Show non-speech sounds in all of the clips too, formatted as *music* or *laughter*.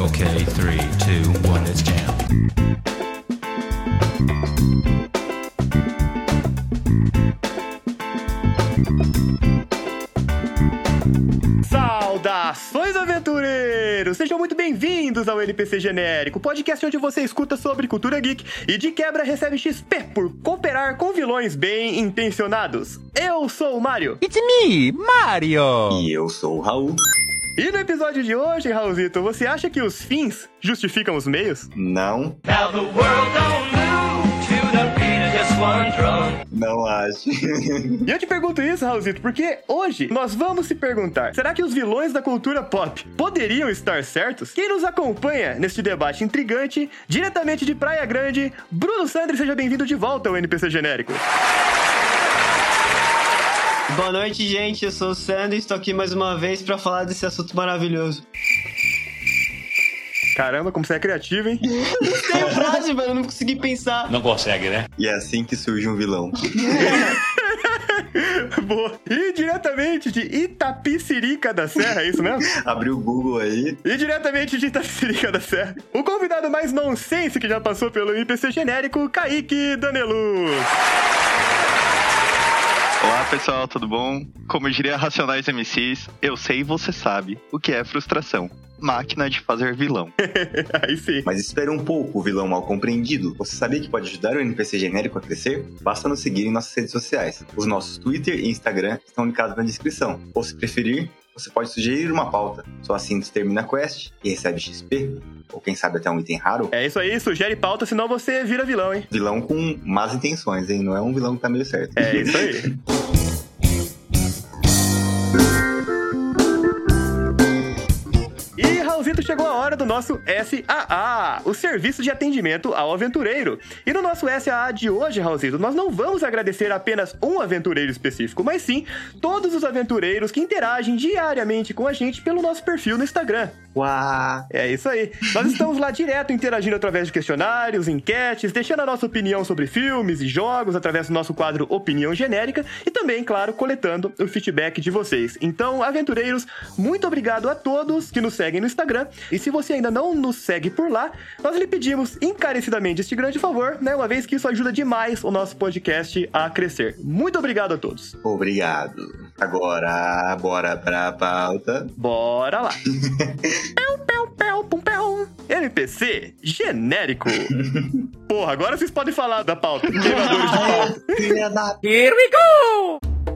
Okay, three, two, one, let's jam. Saudações, aventureiros! Sejam muito bem-vindos ao NPC Genérico, podcast onde você escuta sobre cultura geek e de quebra recebe XP por cooperar com vilões bem intencionados. Eu sou o Mario. It's me, Mario! E eu sou o Raul. E no episódio de hoje, Raulzito, você acha que os fins justificam os meios? Não, não acho. *laughs* E eu te pergunto isso, Raulzito, porque hoje nós vamos se perguntar: será que os vilões da cultura pop poderiam estar certos? Quem nos acompanha neste debate intrigante, diretamente de Praia Grande, Bruno Sandri, seja bem-vindo de volta ao NPC Genérico. Boa noite, gente. Eu sou o Sandro e estou aqui mais uma vez para falar desse assunto maravilhoso. Caramba, como você é criativo, hein? Tem a frase, velho, eu não consegui pensar. Não consegue, né? E é assim que surge um vilão. *laughs* Boa. E diretamente de Itapicirica da Serra, é isso mesmo? Abriu o Google aí. E diretamente de Itapicirica da Serra, o convidado mais nonsense que já passou pelo IPC genérico, Kaique Daneluz. Olá pessoal, tudo bom? Como diria Racionais MCs, eu sei e você sabe o que é frustração. Máquina de fazer vilão. *laughs* Aí sim. Mas espera um pouco, o vilão mal compreendido. Você sabia que pode ajudar o NPC genérico a crescer? Basta nos seguir em nossas redes sociais. Os nossos Twitter e Instagram estão linkados na descrição. Ou se preferir, você pode sugerir uma pauta. Só assim você termina a quest e recebe XP. Ou quem sabe até um item raro. É isso aí, sugere pauta, senão você vira vilão, hein? Vilão com más intenções, hein? Não é um vilão que tá meio certo. É isso aí. *laughs* chegou a hora do nosso SAA, o Serviço de Atendimento ao Aventureiro. E no nosso SAA de hoje, Raulzito, nós não vamos agradecer apenas um aventureiro específico, mas sim todos os aventureiros que interagem diariamente com a gente pelo nosso perfil no Instagram. Uau! É isso aí. Nós estamos lá direto interagindo através de questionários, enquetes, deixando a nossa opinião sobre filmes e jogos através do nosso quadro Opinião Genérica e também, claro, coletando o feedback de vocês. Então, aventureiros, muito obrigado a todos que nos seguem no Instagram. E se você ainda não nos segue por lá, nós lhe pedimos encarecidamente este grande favor, né? Uma vez que isso ajuda demais o nosso podcast a crescer. Muito obrigado a todos. Obrigado. Agora, bora pra pauta. Bora lá. Pel, pel, pel, pum, pel. NPC genérico. *laughs* Porra, agora vocês podem falar da pauta. Queimadores de pauta. Here we go!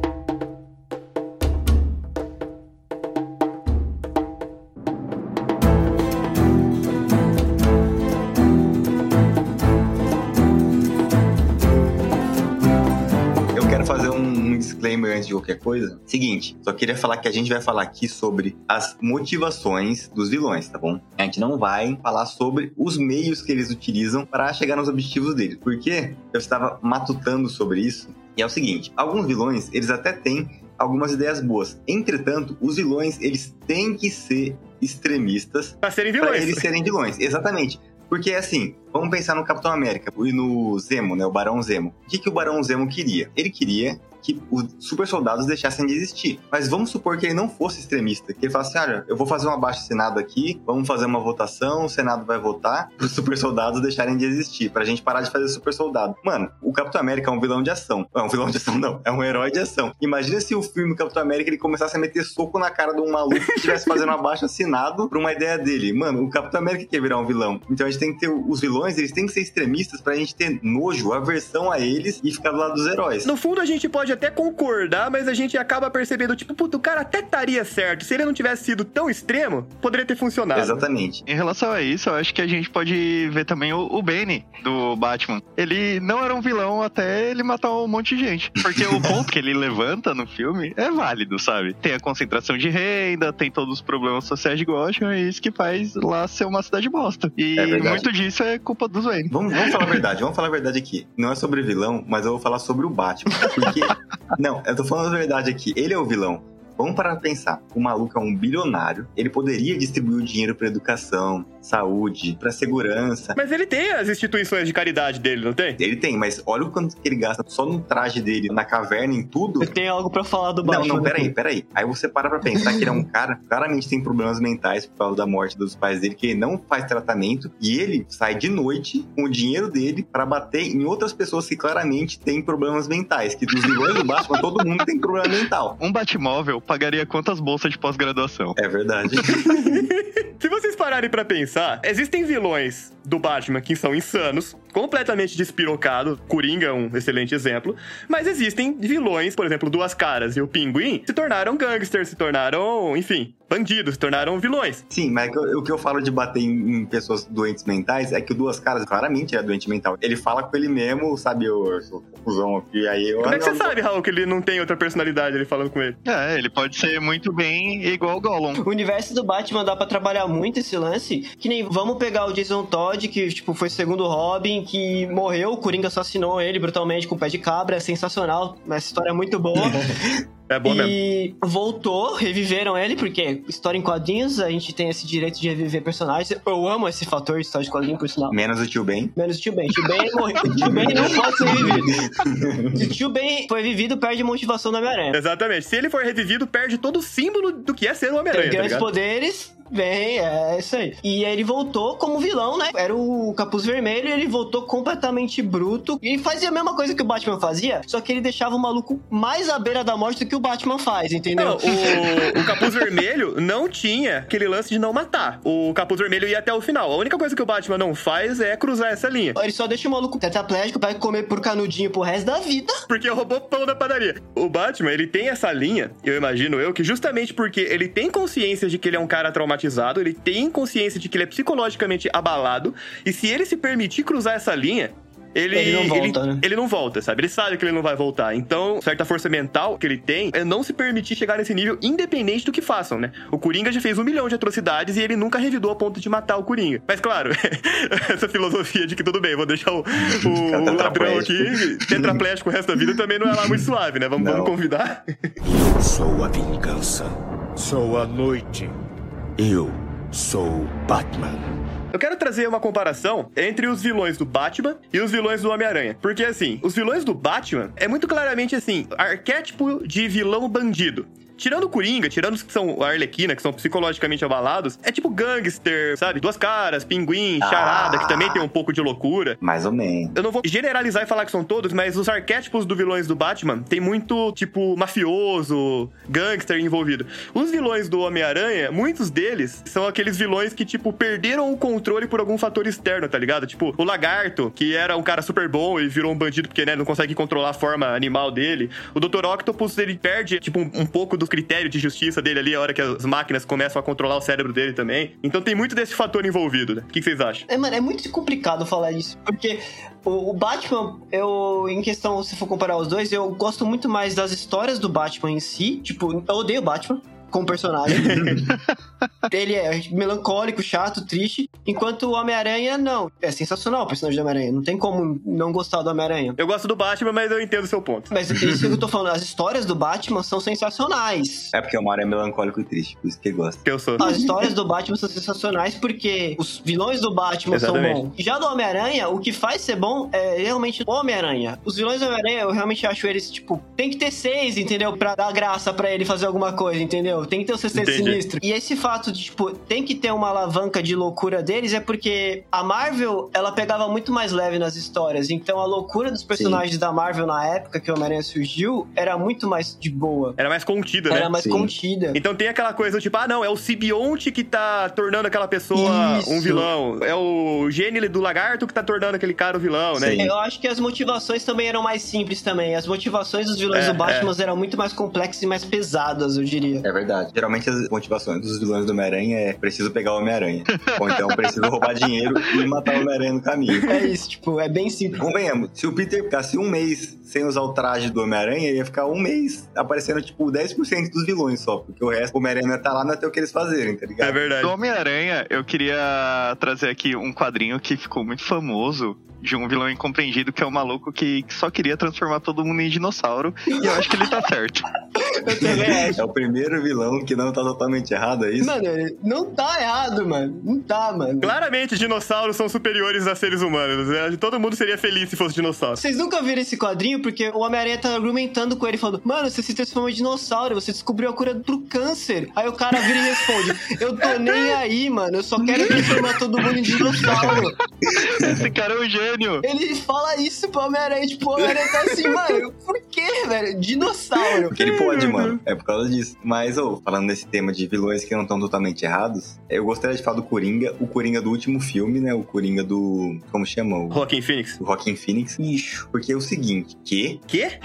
Disclaimer antes de qualquer coisa. Seguinte, só queria falar que a gente vai falar aqui sobre as motivações dos vilões, tá bom? A gente não vai falar sobre os meios que eles utilizam para chegar nos objetivos deles. Porque eu estava matutando sobre isso. E é o seguinte, alguns vilões, eles até têm algumas ideias boas. Entretanto, os vilões, eles têm que ser extremistas Pra serem para vilões. eles serem vilões. Exatamente. Porque assim, vamos pensar no Capitão América e no Zemo, né? O Barão Zemo. O que, que o Barão Zemo queria? Ele queria que os super soldados deixassem de existir. Mas vamos supor que ele não fosse extremista, que ele falasse, olha, eu vou fazer um abaixo Senado aqui, vamos fazer uma votação, o Senado vai votar *laughs* para os super soldados deixarem de existir, pra gente parar de fazer super soldado. Mano, o Capitão América é um vilão de ação. É um vilão de ação não, é um herói de ação. Imagina se o filme Capitão América ele começasse a meter soco na cara de um maluco que estivesse fazendo um abaixo assinado pra uma ideia dele. Mano, o Capitão América quer virar um vilão. Então a gente tem que ter os vilões, eles têm que ser extremistas pra gente ter nojo, aversão a eles e ficar do lado dos heróis. No fundo, a gente pode até concordar, mas a gente acaba percebendo, tipo, puto, o cara até estaria certo. Se ele não tivesse sido tão extremo, poderia ter funcionado. Exatamente. Em relação a isso, eu acho que a gente pode ver também o, o Bane do Batman. Ele não era um vilão até ele matar um monte de gente. Porque o ponto que ele levanta no filme é válido, sabe? Tem a concentração de renda, tem todos os problemas sociais de Gotham, é isso que faz lá ser uma cidade bosta. E É muito disso é culpa dos Wayne. Vamos, vamos falar a verdade, vamos falar a verdade aqui. Não é sobre vilão, mas eu vou falar sobre o Batman. Porque. *laughs* não, eu tô falando a verdade aqui. Ele é o vilão. Vamos parar pra pensar. O maluco é um bilionário. Ele poderia distribuir o dinheiro pra educação, saúde, pra segurança. Mas ele tem as instituições de caridade dele, não tem? Ele tem, mas olha o quanto que ele gasta só no traje dele, na caverna, em tudo. Eu tenho algo pra falar do Não, Batman. não, peraí, peraí. Aí você para pra pensar que ele é um cara que claramente tem problemas mentais por causa da morte dos pais dele, que ele não faz tratamento e ele sai de noite com o dinheiro dele pra bater em outras pessoas que claramente têm problemas mentais. Que dos vilões do Batman, todo mundo tem problema mental. Um Batmóvel pagaria quantas bolsas de pós-graduação? É verdade. *laughs* Se vocês pararem pra pensar, existem vilões do Batman que são insanos, completamente despirocados. Coringa é um excelente exemplo. Mas existem vilões, por exemplo, Duas Caras e o Pinguim, se tornaram gangsters, se tornaram, enfim, bandidos, se tornaram vilões. Sim, mas o que eu falo de bater em, pessoas doentes mentais é que o Duas Caras claramente é doente mental. Ele fala com ele mesmo, sabe, eu sou confusão aqui, aí eu... Como é que você não- sabe, Raul, que ele não tem outra personalidade ele falando com ele? É, ele pode ser muito bem igual o Gollum. O universo do Batman dá pra trabalhar muito esse lance. Que nem vamos pegar o Jason Todd, que tipo, foi segundo Robin, que morreu, o Coringa assassinou ele brutalmente com o pé de cabra. É sensacional. Essa história é muito boa. *laughs* É bom mesmo. e voltou, reviveram ele, porque história em quadrinhos, a gente tem esse direito de reviver personagens. Eu amo esse fator de história de quadrinhos, por sinal. Menos o tio Ben. Menos o Tio Ben. Tio Ben morreu. Tio Ben não pode ser revivido. *laughs* Se o Tio Ben foi revivido, perde a motivação do Homem-Aranha. Exatamente. Se ele for revivido, perde todo o símbolo do que é ser o Tem Homem-Aranha, tá grandes ligado? poderes, vem, é isso aí. E aí ele voltou como vilão, né? Era o Capuz Vermelho e ele voltou completamente bruto. E fazia a mesma coisa que o Batman fazia, só que ele deixava o maluco mais à beira da morte do que o Batman faz, entendeu? Não, o, o Capuz Vermelho não tinha aquele lance de não matar. O Capuz Vermelho ia até o final. A única coisa que o Batman não faz é cruzar essa linha. Ele só deixa o maluco tetraplégico pra comer por canudinho pro resto da vida. Porque roubou pão da padaria. O Batman, ele tem essa linha, eu imagino eu, que justamente porque ele tem consciência de que ele é um cara traumatizado, ele tem consciência de que ele é psicologicamente abalado, e se ele se permitir cruzar essa linha. Ele, Ele não volta, ele, né? ele não volta, sabe? Ele sabe que ele não vai voltar. Então, certa força mental que ele tem é não se permitir chegar nesse nível, independente do que façam, né? O Coringa já fez um milhão de atrocidades e ele nunca revidou a ponto de matar o Coringa. Mas, claro, *laughs* essa filosofia de que tudo bem, vou deixar o, o, o *laughs* ladrão aqui tetraplégico o resto da vida também não é lá muito suave, né? Vamos, vamos convidar. Eu sou a vingança. Sou a noite. Eu sou Batman. Eu quero trazer uma comparação entre os vilões do Batman e os vilões do Homem-Aranha. Porque, assim, os vilões do Batman é muito claramente, assim, arquétipo de vilão bandido. Tirando o Coringa, tirando os que são a Arlequina, que são psicologicamente abalados, é tipo gangster, sabe? Duas caras, pinguim, charada, que também tem um pouco de loucura. Mais ou menos. Eu não vou generalizar e falar que são todos, mas os arquétipos do vilões do Batman tem muito, tipo, mafioso, gangster envolvido. Os vilões do Homem-Aranha, muitos deles são aqueles vilões que, tipo, perderam o controle por algum fator externo, tá ligado? Tipo, o Lagarto, que era um cara super bom e virou um bandido porque, né, não consegue controlar a forma animal dele. O Dr. Octopus, ele perde, tipo, um, um pouco do critério de justiça dele ali, a hora que as máquinas começam a controlar o cérebro dele também. Então tem muito desse fator envolvido, né? O que que vocês acham? É, mano, é muito complicado falar isso, porque o, o Batman, eu, em questão, se for comparar os dois, eu gosto muito mais das histórias do Batman em si. Tipo, eu odeio o Batman como personagem. *laughs* Ele é melancólico, chato, triste, enquanto o Homem-Aranha, não. É sensacional o personagem do Homem-Aranha, não tem como não gostar do Homem-Aranha. Eu gosto do Batman, mas eu entendo o seu ponto. Mas isso que eu tô falando, as histórias do Batman são sensacionais. É porque o Mario é melancólico e triste, por isso que ele gosta. Que eu sou. As histórias do Batman são sensacionais porque os vilões do Batman Exatamente. são bons. Já do Homem-Aranha, o que faz ser bom é realmente o Homem-Aranha. Os vilões do Homem-Aranha, eu realmente acho eles, tipo, tem que ter seis, entendeu? Pra dar graça pra ele fazer alguma coisa, entendeu? Tem que ter o sexteto Entendi. sinistro. E esse fato de, tipo, tem que ter uma alavanca de loucura deles é porque a Marvel, ela pegava muito mais leve nas histórias. Então a loucura dos personagens da Marvel na época que o Homem-Aranha surgiu era muito mais de boa. Era mais contida, né? Era mais Sim. contida. Então tem aquela coisa tipo, ah, não, é o simbionte que tá tornando aquela pessoa Isso. um vilão. É o gene do lagarto que tá tornando aquele cara o vilão, né? Sim. Eu acho que as motivações também eram mais simples também. As motivações dos vilões É, do Batman eram muito mais complexas e mais pesadas, eu diria. É verdade. Geralmente as motivações dos vilões do Homem-Aranha é preciso pegar o Homem-Aranha. Ou então preciso roubar dinheiro e matar o Homem-Aranha no caminho. É isso, tipo, é bem simples. Convenhamos, se o Peter ficasse um mês sem usar o traje do Homem-Aranha, ia ficar um mês aparecendo, tipo, 10% dos vilões só. Porque o resto, o Homem-Aranha tá lá, não ia ter o que eles fazerem, tá ligado? É verdade. Do Homem-Aranha, eu queria trazer aqui um quadrinho que ficou muito famoso de um vilão incompreendido que é o maluco que só queria transformar todo mundo em dinossauro. E eu acho que ele tá certo. *laughs* *laughs* É o primeiro vilão que não tá totalmente errado, é isso? Mano, ele não tá errado, mano. Não tá, mano. Claramente, dinossauros são superiores a seres humanos. né? Todo mundo seria feliz se fosse dinossauro. Vocês nunca viram esse quadrinho? Porque o Homem-Aranha tá argumentando com ele, falando: Mano, você se transformou em dinossauro, você descobriu a cura pro câncer. Aí o cara vira e responde: Eu tô *laughs* nem aí, mano, eu só quero transformar todo mundo em dinossauro. Esse cara é um gênio. Ele fala isso pro Homem-Aranha, tipo, o Homem-Aranha tá assim, mano, por quê, velho? Dinossauro. Porque ele pode, mano. É por causa disso. Mas, ô, falando nesse tema de vilões que não estão totalmente errados, eu gostaria de falar do Coringa, o Coringa do último filme, né? O Coringa do. Como chama? O, Joaquin Phoenix. o Joaquin Phoenix. Ixo. Porque é o seguinte, que Quê?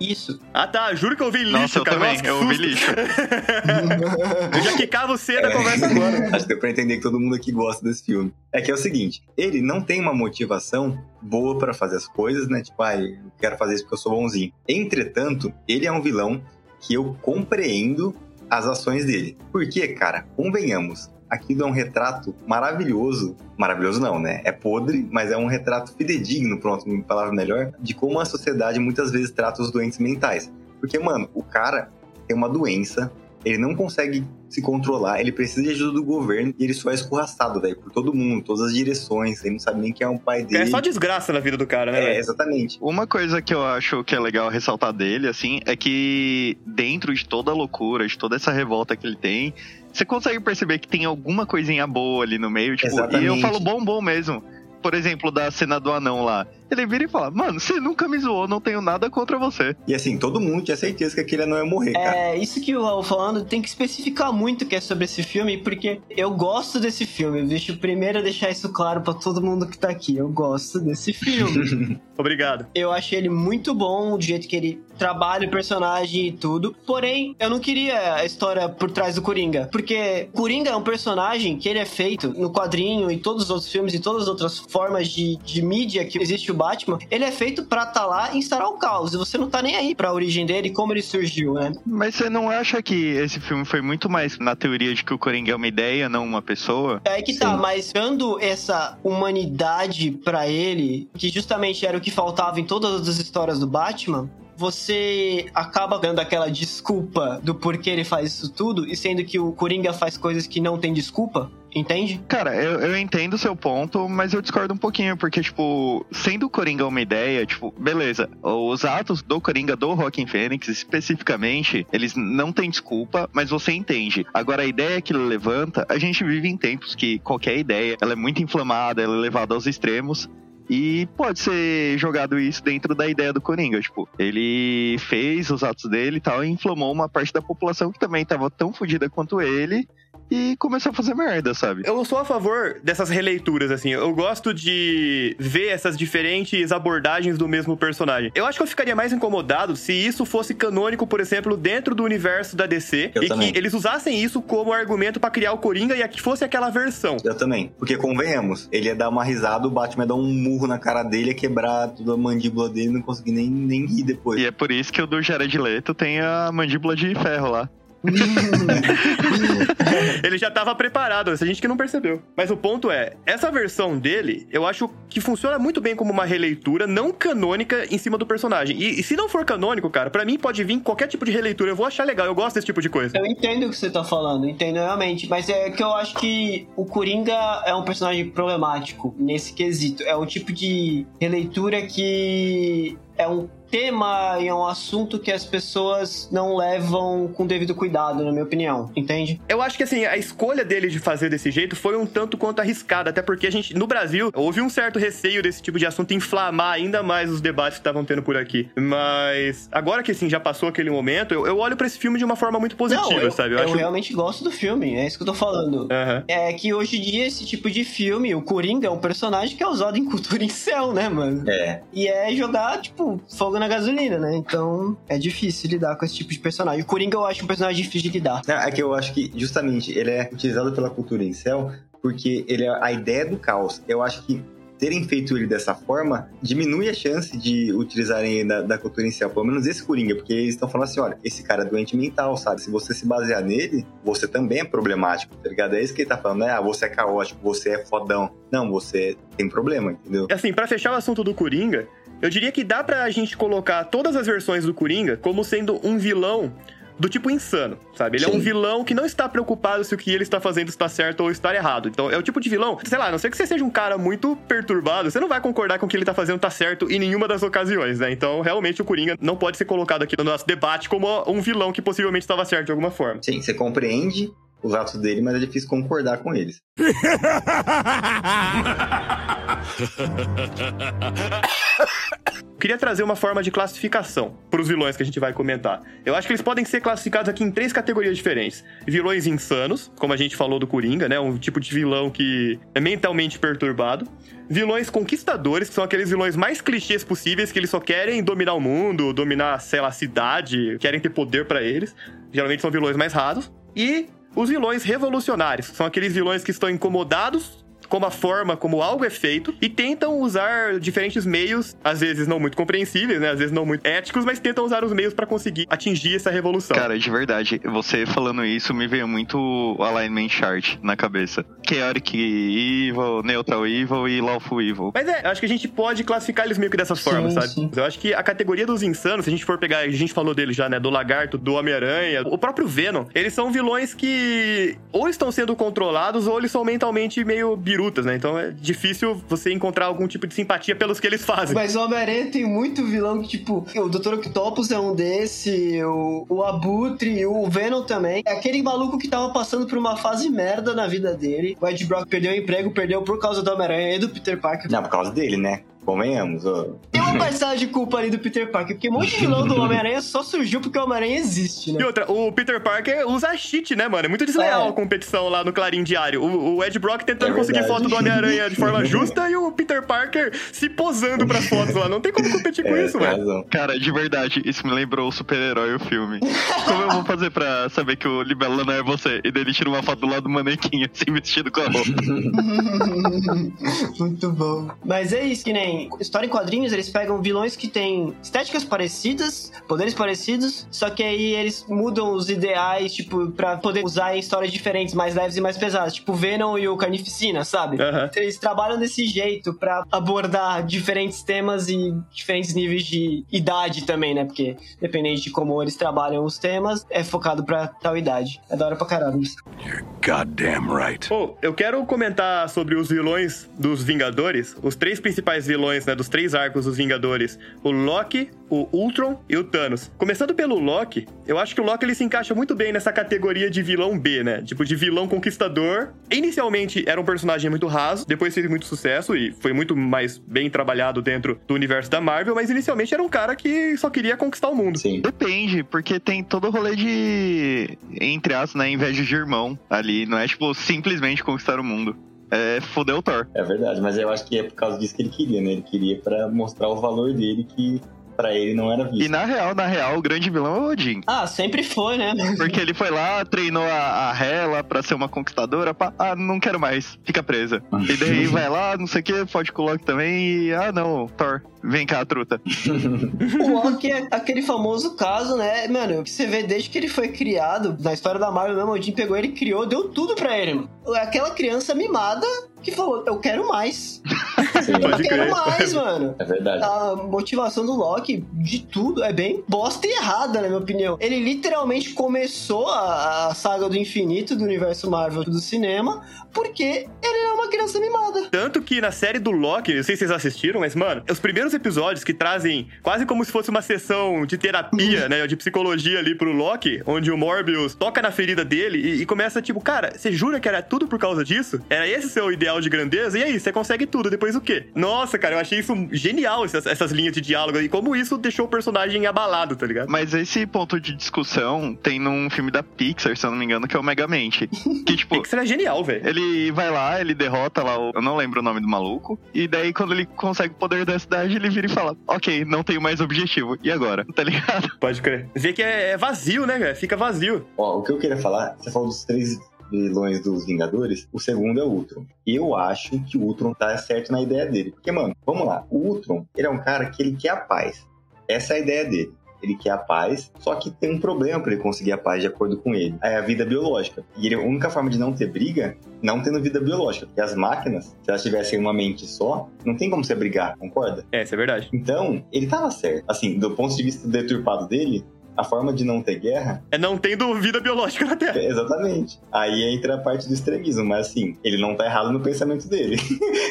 Isso. Ah tá, juro que eu ouvi lixo, Nossa, eu cara. também. Nossa, que eu ouvi lixo. *laughs* Eu já quicava você da conversa agora. *laughs* Acho que deu pra entender que todo mundo aqui gosta desse filme. É que é o seguinte, ele não tem uma motivação boa pra fazer as coisas, né? Tipo, ah, eu quero fazer isso porque eu sou bonzinho. Entretanto, ele é um vilão que eu compreendo as ações dele. Porque, cara, convenhamos, aquilo é um retrato maravilhoso. Maravilhoso não, né? É podre, mas é um retrato fidedigno, pronto, uma palavra melhor, de como a sociedade muitas vezes trata os doentes mentais. Porque, mano, o cara tem uma doença, ele não consegue se controlar, ele precisa de ajuda do governo e ele só é escorraçado, velho, por todo mundo, todas as direções, ele não sabe nem quem é o pai dele. É só desgraça na vida do cara, né? É, velho? exatamente. Uma coisa que eu acho que é legal ressaltar dele, assim, é que dentro de toda a loucura, de toda essa revolta que ele tem, você consegue perceber que tem alguma coisinha boa ali no meio, tipo, e eu Exatamente. falo bom, bom mesmo. Por exemplo, da cena do anão lá. Ele vira e fala, mano, você nunca me zoou, não tenho nada contra você. E assim, todo mundo tinha certeza que aquele não ia morrer, cara. É, isso que o Raul falando tem que especificar muito que é sobre esse filme, porque eu gosto desse filme. Deixa primeiro deixar isso claro pra todo mundo que tá aqui. Eu gosto desse filme. *laughs* Obrigado. eu achei ele muito bom, o jeito que ele trabalha o personagem e tudo. Porém, eu não queria a história por trás do Coringa. Porque Coringa é um personagem que ele é feito no quadrinho e todos os outros filmes e todas as outras formas de, de mídia que existe o Batman. Ele é feito pra tá lá e instaurar o caos. E você não tá nem aí pra origem dele e como ele surgiu, né? Mas você não acha que esse filme foi muito mais na teoria de que o Coringa é uma ideia, não uma pessoa? É aí que tá, mas dando essa humanidade pra ele, que justamente era o que faltava em todas as histórias do Batman, você acaba dando aquela desculpa do porquê ele faz isso tudo, e sendo que o Coringa faz coisas que não tem desculpa, entende? Cara, eu, eu entendo o seu ponto, mas eu discordo um pouquinho, porque, tipo, sendo o Coringa uma ideia, tipo, beleza, os atos do Coringa do Rockin' Fênix, especificamente, eles não têm desculpa, mas você entende. Agora, a ideia que ele levanta, a gente vive em tempos que qualquer ideia, ela é muito inflamada, ela é levada aos extremos, e pode ser jogado isso dentro da ideia do Coringa. Tipo, ele fez os atos dele e tal, e inflamou uma parte da população que também tava tão fodida quanto ele. E começou a fazer merda, sabe? Eu sou a favor dessas releituras, assim. Eu gosto de ver essas diferentes abordagens do mesmo personagem. Eu acho que eu ficaria mais incomodado se isso fosse canônico, por exemplo, dentro do universo da DC. Eu e também. que eles usassem isso como argumento pra criar o Coringa e que fosse aquela versão. Eu também. Porque convenhamos, ele ia dar uma risada, o Batman ia dar um murro na cara dele, ia quebrar toda a mandíbula dele e não conseguir nem, nem rir depois. E é por isso que o do Jared Leto tem a mandíbula de ferro lá. *laughs* Ele já tava preparado, essa gente que não percebeu. Mas o ponto é, essa versão dele, eu acho que funciona muito bem como uma releitura não canônica em cima do personagem. E, e se não for canônico, cara, pra mim pode vir qualquer tipo de releitura. Eu vou achar legal, eu gosto desse tipo de coisa. Eu entendo o que você tá falando, entendo realmente, mas é que eu acho que o Coringa é um personagem problemático nesse quesito. É um tipo de releitura que é um tema e é um assunto que as pessoas não levam com devido cuidado, na minha opinião, entende? Eu acho que assim, a escolha dele de fazer desse jeito foi um tanto quanto arriscada, até porque a gente, no Brasil, houve um certo receio desse tipo de assunto inflamar ainda mais os debates que estavam tendo por aqui. Mas agora que assim, já passou aquele momento, eu, eu olho pra esse filme de uma forma muito positiva, não, eu, sabe? eu realmente gosto do filme, é isso que eu tô falando. Aham. É que hoje em dia esse tipo de filme, o Coringa é um personagem que é usado em cultura em céu, né, mano? É. E é jogar, tipo, fogo na gasolina, né? Então é difícil lidar com esse tipo de personagem. O Coringa eu acho um personagem difícil de lidar. É que eu acho que, justamente, ele é utilizado pela cultura em céu porque ele é a ideia do caos. Eu acho que terem feito ele dessa forma diminui a chance de utilizarem da, da cultura em céu. Pelo menos esse Coringa, porque eles estão falando assim, olha, esse cara é doente mental, sabe? Se você se basear nele, você também é problemático, tá ligado? É isso que ele tá falando, né? Ah, você é caótico, você é fodão. Não, você tem problema, entendeu? Assim, pra fechar o assunto do Coringa, Eu diria que dá pra gente colocar todas as versões do Coringa como sendo um vilão do tipo insano, sabe? Ele é um Sim. vilão que não está preocupado se o que ele está fazendo está certo ou está errado. Então, é o tipo de vilão, sei lá, a não ser que você seja um cara muito perturbado, você não vai concordar com o que ele tá fazendo tá certo em nenhuma das ocasiões, né? Então, realmente, o Coringa não pode ser colocado aqui no nosso debate como um vilão que possivelmente estava certo de alguma forma. Sim, você compreende os atos dele, mas é difícil concordar com eles. *laughs* Queria trazer uma forma de classificação para os vilões que a gente vai comentar. Eu acho que eles podem ser classificados aqui em três categorias diferentes: vilões insanos, como a gente falou do Coringa, né? Um tipo de vilão que é mentalmente perturbado. Vilões conquistadores, que são aqueles vilões mais clichês possíveis, que eles só querem dominar o mundo, dominar, sei lá, a cidade, querem ter poder para eles. Geralmente são vilões mais rasos. E os vilões revolucionários, são aqueles vilões que estão incomodados como a forma como algo é feito e tentam usar diferentes meios, às vezes não muito compreensíveis, né? Às vezes não muito éticos, mas tentam usar os meios pra conseguir atingir essa revolução. Cara, de verdade, você falando isso me veio muito o Alignment Chart na cabeça. Chaotic Evil, Neutral Evil e Lawful Evil. Mas é, acho que a gente pode classificar eles meio que dessas Sim, formas, sabe? sim. Eu acho que a categoria dos insanos, se a gente for pegar, a gente falou dele já, né? Do Lagarto, do Homem-Aranha, o próprio Venom, eles são vilões que ou estão sendo controlados ou eles são mentalmente meio birutas, né? Então é difícil você encontrar algum tipo de simpatia pelos que eles fazem. Mas o Homem-Aranha tem muito vilão que, tipo, o Dr. Octopus é um desse, o, o Abutre, o Venom também. É aquele maluco que tava passando por uma fase merda na vida dele. O Ed Brock perdeu o emprego, perdeu por causa do Homem-Aranha e do Peter Parker. Não, por causa dele, né? Convenhamos. ó. Tem uma parcela de culpa ali do Peter Parker, porque um monte de vilão do Homem-Aranha só surgiu porque o Homem-Aranha existe, E né? outra, o Peter Parker usa cheat, né, mano? É muito desleal É. a competição lá no Clarim Diário. O, o Ed Brock tentando É conseguir foto do Homem-Aranha de forma *laughs* justa e o Peter Parker se posando pras fotos lá. Não tem como competir com É, isso, mano. Cara, de verdade, isso me lembrou o super-herói o filme. Como eu vou fazer pra saber que o Libélula não é você? E daí ele tira uma foto do lado do manequim, assim, vestido com a roupa. *laughs* Muito bom. Mas é isso, que nem história em quadrinhos, eles pegam vilões que têm estéticas parecidas, poderes parecidos, só que aí eles mudam os ideais, tipo, pra poder usar em histórias diferentes, mais leves e mais pesadas, tipo Venom e o Carnificina, sabe? Aham. Eles trabalham desse jeito pra abordar diferentes temas e diferentes níveis de idade também, né? Porque dependente de como eles trabalham os temas, é focado pra tal idade. É da hora pra caralho isso. Goddamn right. Pô, eu quero comentar sobre os vilões dos Vingadores, os três principais vilões, né, dos três arcos dos Vingadores, o Loki, o Ultron e o Thanos. Começando pelo Loki, eu acho que o Loki ele se encaixa muito bem nessa categoria de vilão B, né? Tipo de vilão conquistador. Inicialmente era um personagem muito raso, depois fez muito sucesso e foi muito mais bem trabalhado dentro do universo da Marvel, mas inicialmente era um cara que só queria conquistar o mundo. Sim. Depende, porque tem todo o rolê de, entre aspas, né, inveja de irmão ali. Não é, tipo, simplesmente conquistar o mundo. É foder o Thor. É verdade, mas eu acho que é por causa disso que ele queria, né? Ele queria pra mostrar o valor dele que pra ele não era E visto. na real, na real, o grande vilão é o Odin. Ah, sempre foi, né? *laughs* Porque ele foi lá, treinou a, a Hela pra ser uma conquistadora. Pá, ah, não quero mais, fica presa. E daí *laughs* vai lá, não sei o que, pode com o Loki também. E, ah, não, Thor, vem cá, truta. *laughs* O Loki é aquele famoso caso, né? Mano, que você vê desde que ele foi criado, na história da Marvel mesmo, o Odin pegou ele, criou, deu tudo pra ele, mano. Aquela criança mimada que falou, eu quero mais. *laughs* Sim, Eu quero crer. mais, mano. é verdade. A motivação do Loki, de tudo, é bem bosta e errada, na minha opinião. Ele literalmente começou a, a saga do infinito do universo Marvel do cinema, porque ele é uma criança mimada. Tanto que na série do Loki, não sei se vocês assistiram, mas, mano, os primeiros episódios que trazem quase como se fosse uma sessão de terapia, né, de psicologia ali pro Loki, onde o Morbius toca na ferida dele e, e começa tipo, cara, você jura que era tudo por causa disso? Era esse seu ideal de grandeza? E aí, você consegue tudo, depois o quê? Nossa, cara, eu achei isso genial, essas, essas linhas de diálogo e como isso deixou o personagem abalado, tá ligado? Mas esse ponto de discussão tem num filme da Pixar, se eu não me engano, que é o Megamente. Que, tipo, Pixar é genial, velho. Ele vai lá, ele derrota lá o. Eu não lembro o nome do maluco. E daí, quando ele consegue o poder da cidade, ele vira e fala: Ok, não tenho mais objetivo. E agora? Tá ligado? Pode crer. Vê que é, é vazio, né, cara? Fica vazio. Ó, o que eu queria falar, você falou dos três vilões dos Vingadores, o segundo é o Ultron. Eu acho que o Ultron tá certo na ideia dele. Porque, mano, vamos lá, o Ultron, ele é um cara que ele quer a paz. Essa é a ideia dele. ele quer a paz, só que tem um problema para ele conseguir a paz de acordo com ele. É a vida biológica. E ele, a única forma de não ter briga, não tendo vida biológica. Porque as máquinas, se elas tivessem uma mente só, não tem como você brigar, concorda? É, isso é verdade. Então, ele tava certo. Assim, do ponto de vista deturpado dele, a forma de não ter guerra É não tendo vida biológica na Terra. é exatamente. Aí entra a parte do extremismo, mas assim, ele não tá errado no pensamento dele.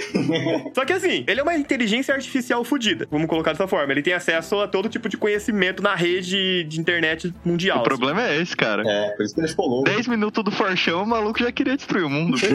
*laughs* Só que assim, ele é uma inteligência artificial fodida, vamos colocar dessa forma. Ele tem acesso a todo tipo de conhecimento na rede de internet mundial. O problema é esse, cara. É, por isso que ele ficou louco. 10 minutos do forchão, o maluco já queria destruir o mundo. *laughs*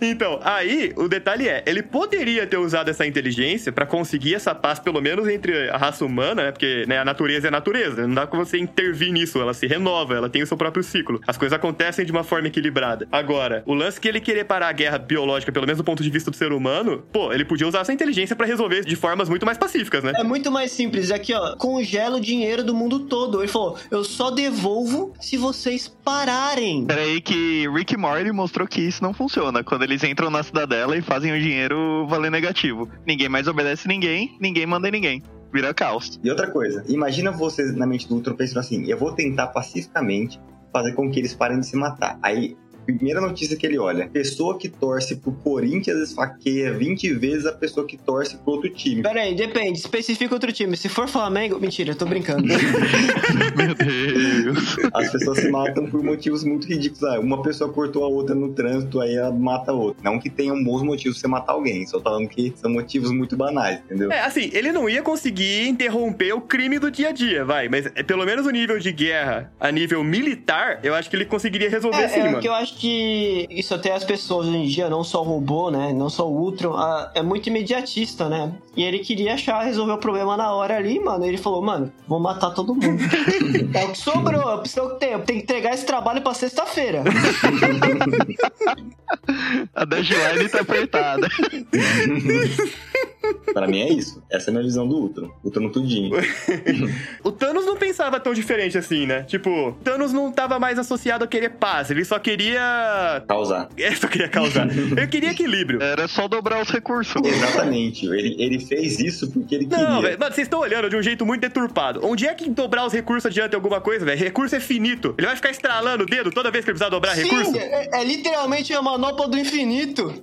Então, aí, o detalhe é, ele poderia ter usado essa inteligência pra conseguir essa paz, pelo menos entre a raça humana, né? Porque né, a natureza é a natureza, não dá pra você intervir nisso, ela se renova, ela tem o seu próprio ciclo. As coisas acontecem de uma forma equilibrada. Agora, o lance que ele querer parar a guerra biológica, pelo menos do ponto de vista do ser humano, pô, ele podia usar essa inteligência pra resolver de formas muito mais pacíficas, né? É muito mais simples. Aqui, ó, congela o dinheiro do mundo todo. Ele falou: eu só devolvo se vocês pararem. Peraí que Rick Morty mostrou que isso não funciona. Quando eles entram na cidadela e fazem o dinheiro valer negativo. Ninguém mais obedece ninguém, ninguém manda em ninguém. Vira caos. E outra coisa, imagina você na mente do Ultron pensando assim: eu vou tentar pacificamente fazer com que eles parem de se matar. Aí, primeira notícia que ele olha: pessoa que torce pro Corinthians esfaqueia 20 vezes a pessoa que torce pro outro time. Pera aí, depende. Especifica outro time. Se for Flamengo. Mentira, eu tô brincando. *laughs* Meu Deus. As pessoas se matam por motivos muito ridículos. Ah, uma pessoa cortou a outra no trânsito, aí ela mata a outra. Não que tenham bons motivos pra você matar alguém, só falando que são motivos muito banais, entendeu? É, assim, ele não ia conseguir interromper o crime do dia a dia, vai. Mas é, pelo menos o nível de guerra a nível militar, eu acho que ele conseguiria resolver sim, É, é mano. que eu acho que isso até as pessoas hoje em dia, não só o robô, né? Não só o Ultron, ah, é muito imediatista, né? E ele queria achar, resolver o problema na hora ali, mano. Ele falou, mano, vou matar todo mundo. *laughs* é o que sobrou, é o que eu tenho. Tem que entregar esse trabalho pra sexta-feira. *laughs* A deadline tá apertada. *laughs* Pra mim é isso. Essa é a minha visão do Ultron. Ultron tudinho. *laughs* O Thanos não pensava tão diferente assim, né? Tipo, o Thanos não tava mais associado a querer paz, ele só queria. Causar. É, só queria causar. Ele queria equilíbrio. Era só dobrar os recursos. Exatamente. Ele, ele fez isso porque ele queria. Não, velho, mano, vocês estão olhando de um jeito muito deturpado. Onde é que dobrar os recursos adianta alguma coisa, velho? Recurso é finito. Ele vai ficar estralando o dedo toda vez que ele precisar dobrar recurso? Sim, é, é literalmente a manopla do infinito.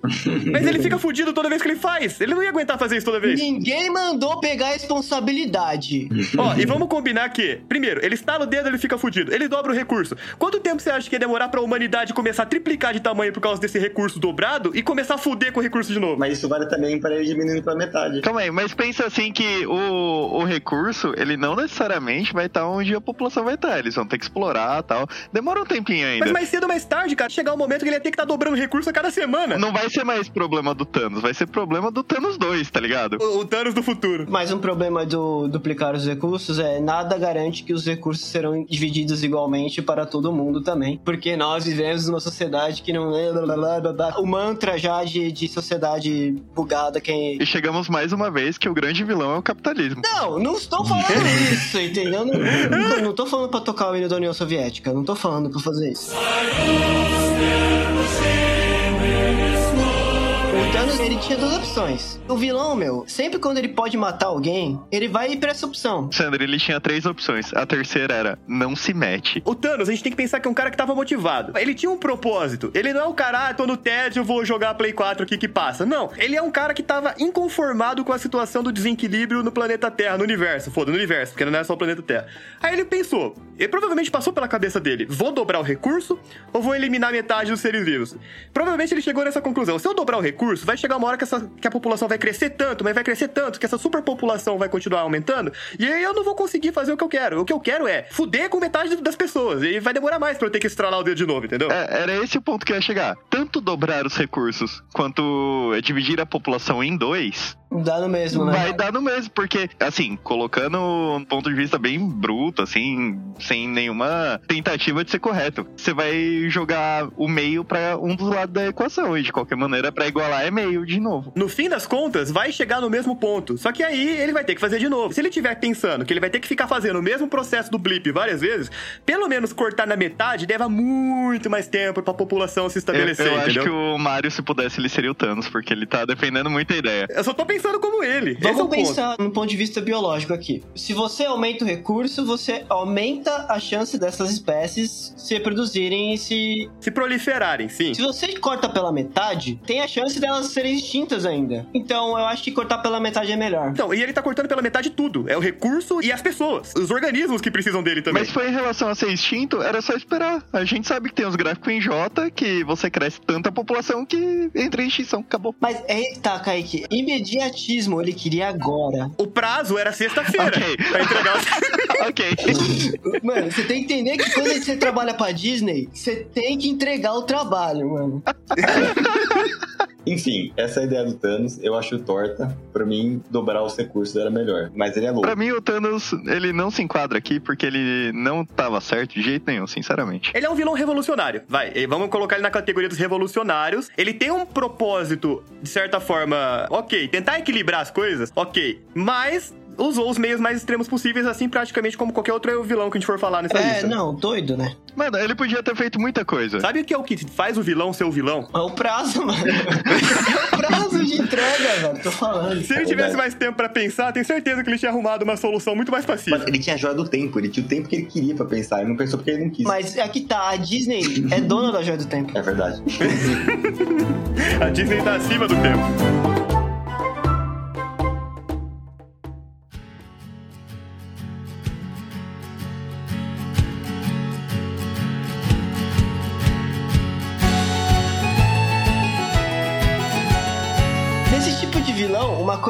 Mas ele fica fudido toda vez que ele faz. Ele não ia aguentar fazer isso toda vez. Ninguém mandou pegar a responsabilidade. Ó, e vamos combinar que, primeiro, ele estala o dedo, ele fica fudido. Ele dobra o recurso. Quanto tempo você acha que ia demorar pra humanidade começar a triplicar de tamanho por causa desse recurso dobrado e começar a fuder com o recurso de novo? Mas isso vale também para ele diminuindo pela metade. Calma aí, mas pensa assim que o, o recurso, ele não necessariamente vai estar onde a população vai estar. Eles vão ter que explorar e tal. Demora um tempinho ainda. Mas mais cedo ou mais tarde, cara, chegar o momento que ele ia ter que estar dobrando recurso a cada semana. Não vai ser mais problema do Thanos, vai ser problema do Thanos 2, tá ligado? O, o Thanos do futuro. Mas um problema do duplicar os recursos é nada garante que os recursos serão divididos igualmente para todo mundo também. Porque nós vivemos numa sociedade que não é. blá, blá, blá, blá, blá. O mantra já de, de sociedade bugada que. E chegamos mais uma vez que o grande vilão é o capitalismo. Não, não estou falando *laughs* isso, entendeu? Não, não, não tô falando pra tocar o hino da União Soviética. Não tô falando pra fazer isso. Thanos, ele tinha duas opções. O vilão, meu, sempre quando ele pode matar alguém, ele vai pra essa opção. Sandra, ele tinha três opções. A terceira era não se mete. O Thanos, a gente tem que pensar que é um cara que tava motivado. Ele tinha um propósito. Ele não é o cara, ah, tô no tédio, vou jogar Play 4 aqui que passa. Não. Ele é um cara que tava inconformado com a situação do desequilíbrio no planeta Terra, no universo. Foda, no universo, porque não é só o planeta Terra. Aí ele pensou, ele provavelmente passou pela cabeça dele: vou dobrar o recurso ou vou eliminar metade dos seres vivos? Provavelmente ele chegou nessa conclusão: se eu dobrar o recurso, vai chegar uma hora que, essa, que a população vai crescer tanto, mas vai crescer tanto, que essa superpopulação vai continuar aumentando, e aí eu não vou conseguir fazer o que eu quero. O que eu quero é fuder com metade das pessoas, e vai demorar mais pra eu ter que estralar o dedo de novo, entendeu? É, era esse o ponto que eu ia chegar. Tanto dobrar os recursos quanto é, dividir a população em dois, Dá no mesmo, né? vai dar no mesmo. Porque, assim, colocando um ponto de vista bem bruto, assim, sem nenhuma tentativa de ser correto, você vai jogar o meio pra um dos lados da equação. E de qualquer maneira, pra igualar é meio de novo. No fim das contas, vai chegar no mesmo ponto. Só que aí ele vai ter que fazer de novo. Se ele estiver pensando que ele vai ter que ficar fazendo o mesmo processo do blip várias vezes, pelo menos cortar na metade leva muito mais tempo pra população se Eu, estabelecer, eu acho que o Mario, se pudesse, ele seria o Thanos, porque ele tá defendendo muita ideia. Eu só tô pensando pensando como ele. Esse é o Vamos ponto. pensar no ponto de vista biológico aqui. Se você aumenta o recurso, você aumenta a chance dessas espécies se reproduzirem e se. Se proliferarem, sim. Se você corta pela metade, tem a chance delas serem extintas ainda. Então eu acho que cortar pela metade é melhor. Então, e ele tá cortando pela metade tudo. É o recurso e as pessoas. Os organismos que precisam dele também. Mas foi em relação a ser extinto, era só esperar. A gente sabe que tem os gráficos em J, que você cresce tanta população que entra em extinção. Acabou. Mas é tá, Kaique. Imediatismo ele queria agora. O prazo era sexta-feira Ok. *laughs* pra entregar os... *laughs* ok. *laughs* Mano, você tem que entender que quando você trabalha pra Disney, você tem que entregar o trabalho, mano. Enfim, essa é a ideia do Thanos, eu acho torta. Pra mim, dobrar os recursos era melhor. Mas ele é louco. Pra mim, o Thanos, ele não se enquadra aqui porque ele não tava certo de jeito nenhum, sinceramente. Ele é um vilão revolucionário. Vai, vamos colocar ele na categoria dos revolucionários. Ele tem um propósito, de certa forma, ok. Tentar equilibrar as coisas, ok. Mas usou os meios mais extremos possíveis, assim, praticamente como qualquer outro vilão que a gente for falar nessa É, lista. não, doido, né? Mano, ele podia ter feito muita coisa. Sabe o que é o que faz o vilão ser o vilão? É o prazo, mano. *laughs* É o prazo de entrega, velho. Tô falando. Se ele tivesse mais tempo pra pensar, tenho certeza que ele tinha arrumado uma solução muito mais Mas pacífica. ele tinha a joia do tempo, ele tinha o tempo que ele queria pra pensar. Ele não pensou porque ele não quis. Mas aqui tá, a Disney é dona da joia do tempo. É verdade. *laughs* A Disney tá acima do tempo.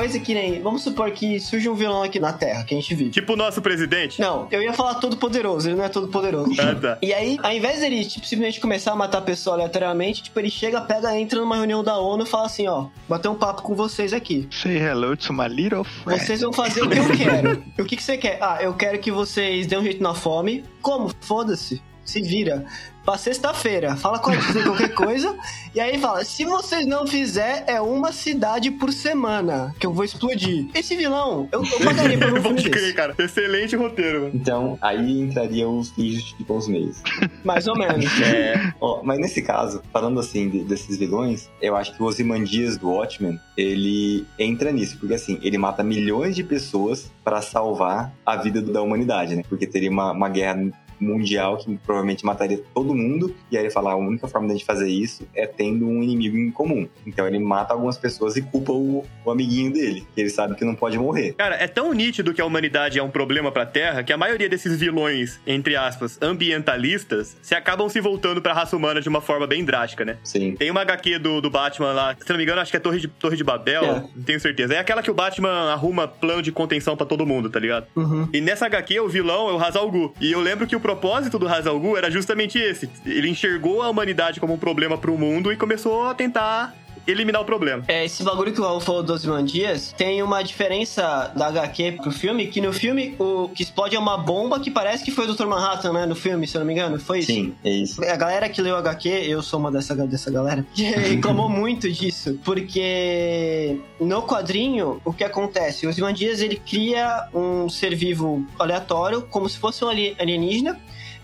Coisa que nem. Vamos supor que surge um vilão aqui na Terra, que a gente vive. Tipo o nosso presidente. Não, eu ia falar todo poderoso, ele não é todo poderoso. Ah, tá. E aí, ao invés dele, tipo, simplesmente começar a matar a pessoa aleatoriamente, tipo, ele chega, pega, entra numa reunião da ONU e fala assim, ó, bater um papo com vocês aqui. Say hello to my little friend. Vocês vão fazer o que eu quero. O que, que você quer? Ah, eu quero que vocês dêem um jeito na fome. Como? Foda-se. Se vira. Pra sexta-feira. Fala com a Disney qualquer coisa. *laughs* E aí fala: se vocês não fizer, é uma cidade por semana que eu vou explodir. Esse vilão, eu, eu pagaria pra *laughs* um filme crer, desse. cara. Excelente roteiro. Então, aí entrariam os que justificam os meios. *laughs* Mais ou menos. É. Ó, mas nesse caso, falando assim de- desses vilões, eu acho que o Ozymandias do Watchmen, ele entra nisso, porque assim, ele mata milhões de pessoas pra salvar a vida da humanidade, né? Porque teria uma, uma guerra mundial que provavelmente mataria todo mundo, e aí ele fala, a única forma da gente fazer isso é tendo um inimigo em comum. Então ele mata algumas pessoas e culpa o, o amiguinho dele, que ele sabe que não pode morrer. Cara, é tão nítido que a humanidade é um problema pra Terra que a maioria desses vilões, entre aspas, ambientalistas, se acabam se voltando pra raça humana de uma forma bem drástica, né? Sim. Tem uma HQ do, do Batman lá, se não me engano, acho que é Torre de, Torre de Babel, É. não tenho certeza. É aquela que o Batman arruma plano de contenção pra todo mundo, tá ligado? Uhum. E nessa HQ, o vilão é o Hazal Gu. E eu lembro que o propósito do Hazal Gu era justamente esse. Ele enxergou a humanidade como um problema pro mundo e começou a tentar eliminar o problema. É, esse bagulho que o Raul falou dos Dias tem uma diferença da HQ pro filme, que no filme o que explode é uma bomba que parece que foi o Dr. Manhattan, né? No filme, se eu não me engano. Foi isso? Sim, é isso. A galera que leu HQ, eu sou uma dessa, dessa galera, que *laughs* reclamou *laughs* muito disso, porque no quadrinho, o que acontece? O Ozymandias, ele cria um ser vivo aleatório, como se fosse um ali- alienígena,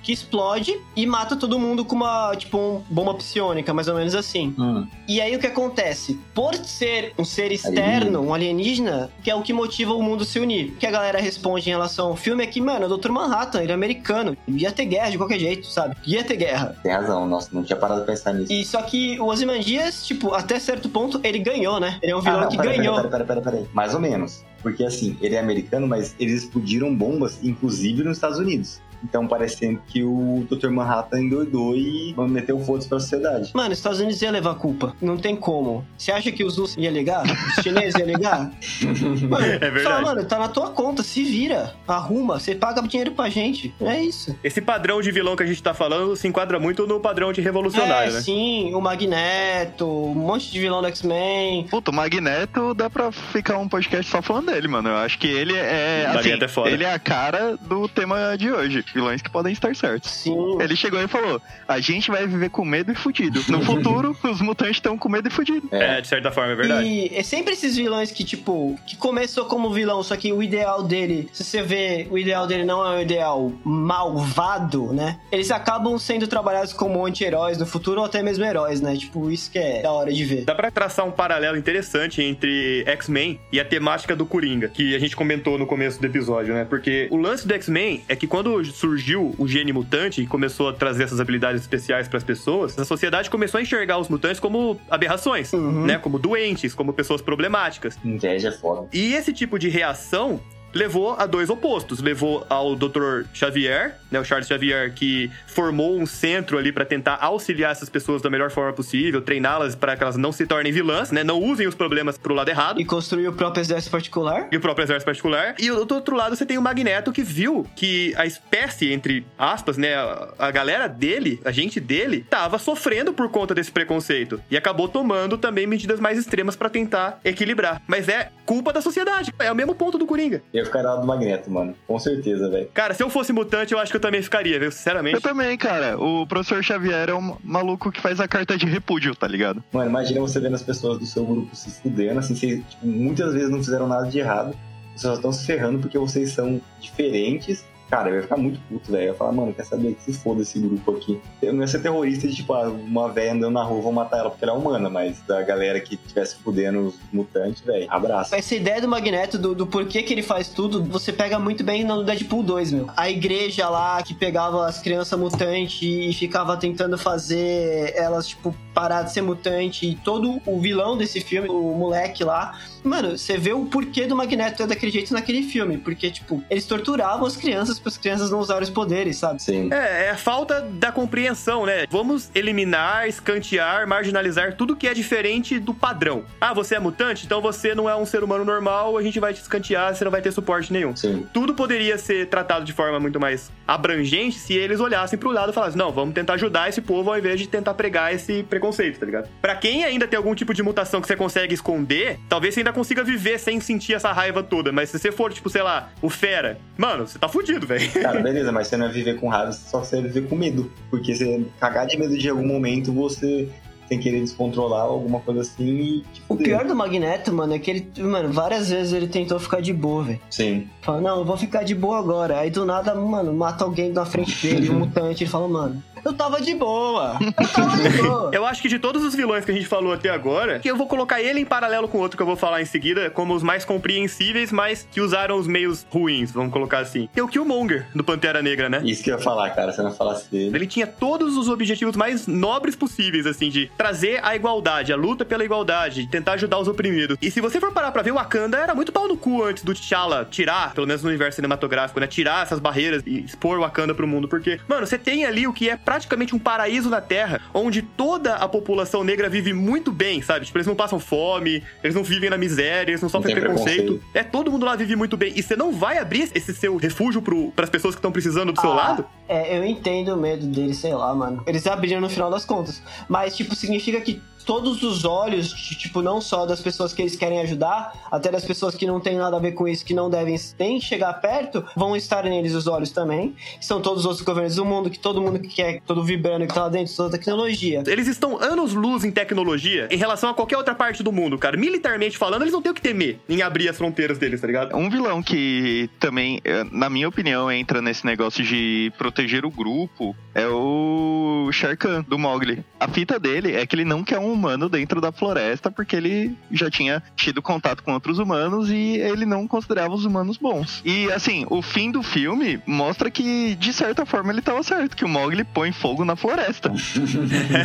que explode e mata todo mundo com uma, tipo, um bomba psionica, mais ou menos assim. Hum, E aí o que acontece? Por ser um ser externo, um alienígena, que é o que motiva o mundo se unir. O que a galera responde em relação ao filme é que, mano, o Dr. Manhattan, ele é americano. Ia ter guerra de qualquer jeito, sabe? Ia ter guerra. tem razão, nossa, não tinha parado de pensar nisso. E só que o Ozymandias, tipo, até certo ponto, ele ganhou, né? Ele é um vilão Ah, não, que pera, ganhou. Pera, pera, pera, pera, pera. Mais ou menos. Porque assim, ele é americano, mas eles explodiram bombas, inclusive nos Estados Unidos. Então parecendo que o Dr. Manhattan endoidou e meteu foda-se pra sociedade. Mano, os Estados Unidos ia levar a culpa. Não tem como. Você acha que os russos iam ligar? Os chineses iam ligar? *laughs* Mano, É verdade. Fala, mano, tá na tua conta, se vira. Arruma, você paga dinheiro pra gente. É isso. Esse padrão de vilão que a gente tá falando se enquadra muito no padrão de revolucionário, é, né? sim, o Magneto, um monte de vilão do X-Men. Puta, o Magneto dá pra ficar um podcast só falando dele, mano. Eu acho que ele é. Magneto Assim, é foda. Ele é a cara do tema de hoje. Vilões que podem estar certos. Sim. Ele chegou e falou: a gente vai viver com medo e fudido. No *laughs* futuro, os mutantes estão com medo e fudido. É, de certa forma, é verdade. E é sempre esses vilões que, tipo, que começou como vilão, só que o ideal dele, se você vê, o ideal dele não é um ideal malvado, né? Eles acabam sendo trabalhados como anti-heróis no futuro ou até mesmo heróis, né? Tipo, isso que é da hora de ver. Dá pra traçar um paralelo interessante entre X-Men e a temática do Coringa, que a gente comentou no começo do episódio, né? Porque o lance do X-Men é que quando surgiu o gene mutante e começou a trazer essas habilidades especiais pras pessoas, a sociedade começou a enxergar os mutantes como aberrações, Uhum. né? Como doentes, como pessoas problemáticas. Inveja é foda. E esse tipo de reação levou a dois opostos. Levou ao Dr. Xavier, né, o Charles Xavier, que formou um centro ali pra tentar auxiliar essas pessoas da melhor forma possível, treiná-las para que elas não se tornem vilãs, né, não usem os problemas pro lado errado. E construir o próprio exército particular. E o próprio exército particular. E do outro lado você tem o Magneto que viu que a espécie, entre aspas, né, a, galera dele, a gente dele, tava sofrendo por conta desse preconceito. E acabou tomando também medidas mais extremas pra tentar equilibrar. Mas é culpa da sociedade. É o mesmo ponto do Coringa. Eu ficaria lá do Magneto, mano. Com certeza, velho. Cara, se eu fosse mutante, eu acho que eu também ficaria, viu? Sinceramente. Eu também, cara. O professor Xavier é um maluco que faz a carta de repúdio, tá ligado? Mano, imagina você vendo as pessoas do seu grupo se fudendo, assim, vocês, tipo, muitas vezes não fizeram nada de errado. Vocês só estão se ferrando porque vocês são diferentes. Cara, eu ia ficar muito puto, velho. Eu ia falar, mano, quer saber que se foda esse grupo aqui. Eu não ia ser terrorista de, tipo, ah, uma velha andando na rua, vou matar ela porque ela é humana, mas da galera que estivesse fudendo os mutantes, velho, abraço. Essa ideia do Magneto, do, do porquê que ele faz tudo, você pega muito bem no Deadpool 2, meu. A igreja lá que pegava as crianças mutantes e ficava tentando fazer elas, tipo, parar de ser mutante. E todo o vilão desse filme, o moleque lá. Mano, você vê o porquê do Magneto é daquele jeito naquele filme. Porque, tipo, eles torturavam as crianças para as crianças não usarem os poderes, sabe? Sim. É, é a falta da compreensão, né? Vamos eliminar, escantear, marginalizar tudo que é diferente do padrão. Ah, você é mutante? Então você não é um ser humano normal, a gente vai te escantear, você não vai ter suporte nenhum. Sim. Tudo poderia ser tratado de forma muito mais abrangente se eles olhassem pro lado e falassem: não, vamos tentar ajudar esse povo ao invés de tentar pregar esse preconceito, tá ligado? Pra quem ainda tem algum tipo de mutação que você consegue esconder, talvez você ainda consiga viver sem sentir essa raiva toda. Mas se você for, tipo, sei lá, o Fera, mano, você tá fudido, velho. Cara, beleza, mas você não é viver com raiva, só você é viver com medo. Porque você cagar de medo de algum momento, você sem querer descontrolar alguma coisa assim e te O pior do Magneto, mano, é que ele, mano, várias vezes ele tentou ficar de boa, velho. Sim. Fala, não, eu vou ficar de boa agora. Aí do nada, mano, mata alguém na frente dele, um mutante. Ele fala, mano, eu tava de boa. Eu tava de *laughs* boa. Eu acho que de todos os vilões que a gente falou até agora, que eu vou colocar ele em paralelo com outro que eu vou falar em seguida, como os mais compreensíveis, mas que usaram os meios ruins, vamos colocar assim. Tem o Killmonger, do Pantera Negra, né? Isso que eu ia falar, cara, se eu não falasse dele. Ele tinha todos os objetivos mais nobres possíveis, assim, de trazer a igualdade, a luta pela igualdade, de tentar ajudar os oprimidos. E se você for parar pra ver, o Wakanda era muito pau no cu antes do T'Challa tirar, pelo menos no universo cinematográfico, né? Tirar essas barreiras e expor o Wakanda pro mundo. Porque, mano, você tem ali o que é praticamente um paraíso na Terra, onde toda a população negra vive muito bem, sabe? Tipo, eles não passam fome, eles não vivem na miséria, eles não sofrem tem preconceito. preconceito. É, todo mundo lá vive muito bem. E você não vai abrir esse seu refúgio pro, pras pessoas que estão precisando do seu Ah, lado? É, eu entendo o medo deles, sei lá, mano. Eles abriram no final das contas. Mas, tipo, significa que todos os olhos, tipo, não só das pessoas que eles querem ajudar, até das pessoas que não tem nada a ver com isso, que não devem nem chegar perto, vão estar neles os olhos também. São todos os outros governos do mundo, que todo mundo que quer, todo vibrando que tá lá dentro, toda a tecnologia. Eles estão anos-luz em tecnologia em relação a qualquer outra parte do mundo, cara. Militarmente falando, eles não têm o que temer em abrir as fronteiras deles, tá ligado? Um vilão que também, eh, na minha opinião, entra nesse negócio de proteger o grupo é o Shere Khan, do Mowgli. A fita dele é que ele não quer um humano dentro da floresta porque ele já tinha tido contato com outros humanos e ele não considerava os humanos bons. E assim, o fim do filme mostra que, de certa forma, ele tava certo, que o Mowgli põe fogo na floresta. *laughs*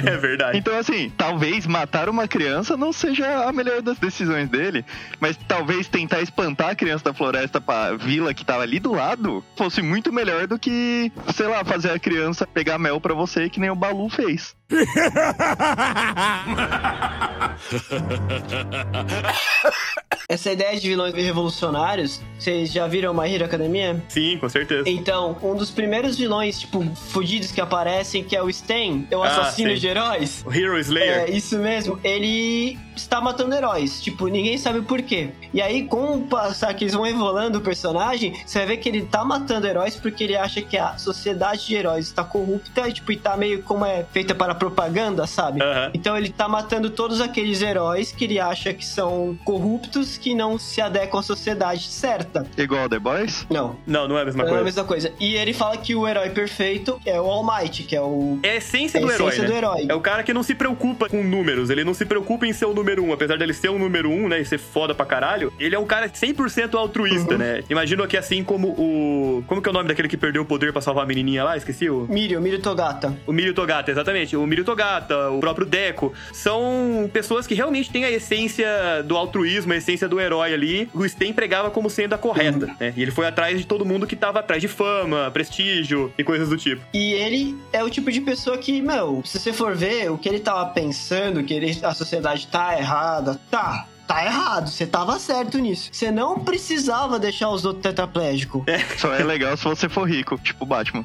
É verdade. Então, assim, talvez matar uma criança não seja a melhor das decisões dele, mas talvez tentar espantar a criança da floresta pra vila que tava ali do lado fosse muito melhor do que, sei lá, fazer a criança pegar mel pra você, que nem o Balu fez. *laughs* Essa ideia de vilões revolucionários, vocês já viram My Hero Academia? Sim, com certeza. Então, um dos primeiros vilões, tipo, fudidos que aparecem, que é o Sten, é o Ah, assassino sim. de heróis. O Hero Slayer. É, isso mesmo. Ele está matando heróis. Tipo, ninguém sabe o porquê. E aí, com o passar que eles vão evoluindo o personagem, você vai ver que ele tá matando heróis porque ele acha que a sociedade de heróis está corrupta e, tipo, e tá meio como é feita para propaganda, sabe? Aham. Então ele tá matando todos aqueles heróis que ele acha que são corruptos, que não se adequam à sociedade certa. Igual The Boys? Não. Não, não é a mesma Não é a coisa. mesma coisa. E ele fala que o herói perfeito é o All Might, que é o. É a essência É a do herói, essência né? do herói. É o cara que não se preocupa com números, ele não se preocupa em ser o número um. Apesar dele ser o número um, né, e ser foda pra caralho, ele é um cara 100% altruísta, Uhum. né? Imagino que assim como o... Como que é o nome daquele que perdeu o poder pra salvar a menininha lá? Esqueci o... Mirio, Mirio Togata. O Mirio Togata, exatamente. O Mirio Togata, o próprio Deco, são pessoas que realmente têm a essência do altruísmo, a essência do herói ali. O Sten pregava como sendo a correta, Uhum. né? E ele foi atrás de todo mundo que tava atrás de fama, prestígio e coisas do tipo. E ele é o tipo de pessoa que, meu, se você for ver o que ele tava pensando, que ele- a sociedade tá errada, tá. Tá errado, você tava certo nisso. Você não precisava deixar os outros tetraplégicos. É. Só é legal se você for rico, tipo Batman.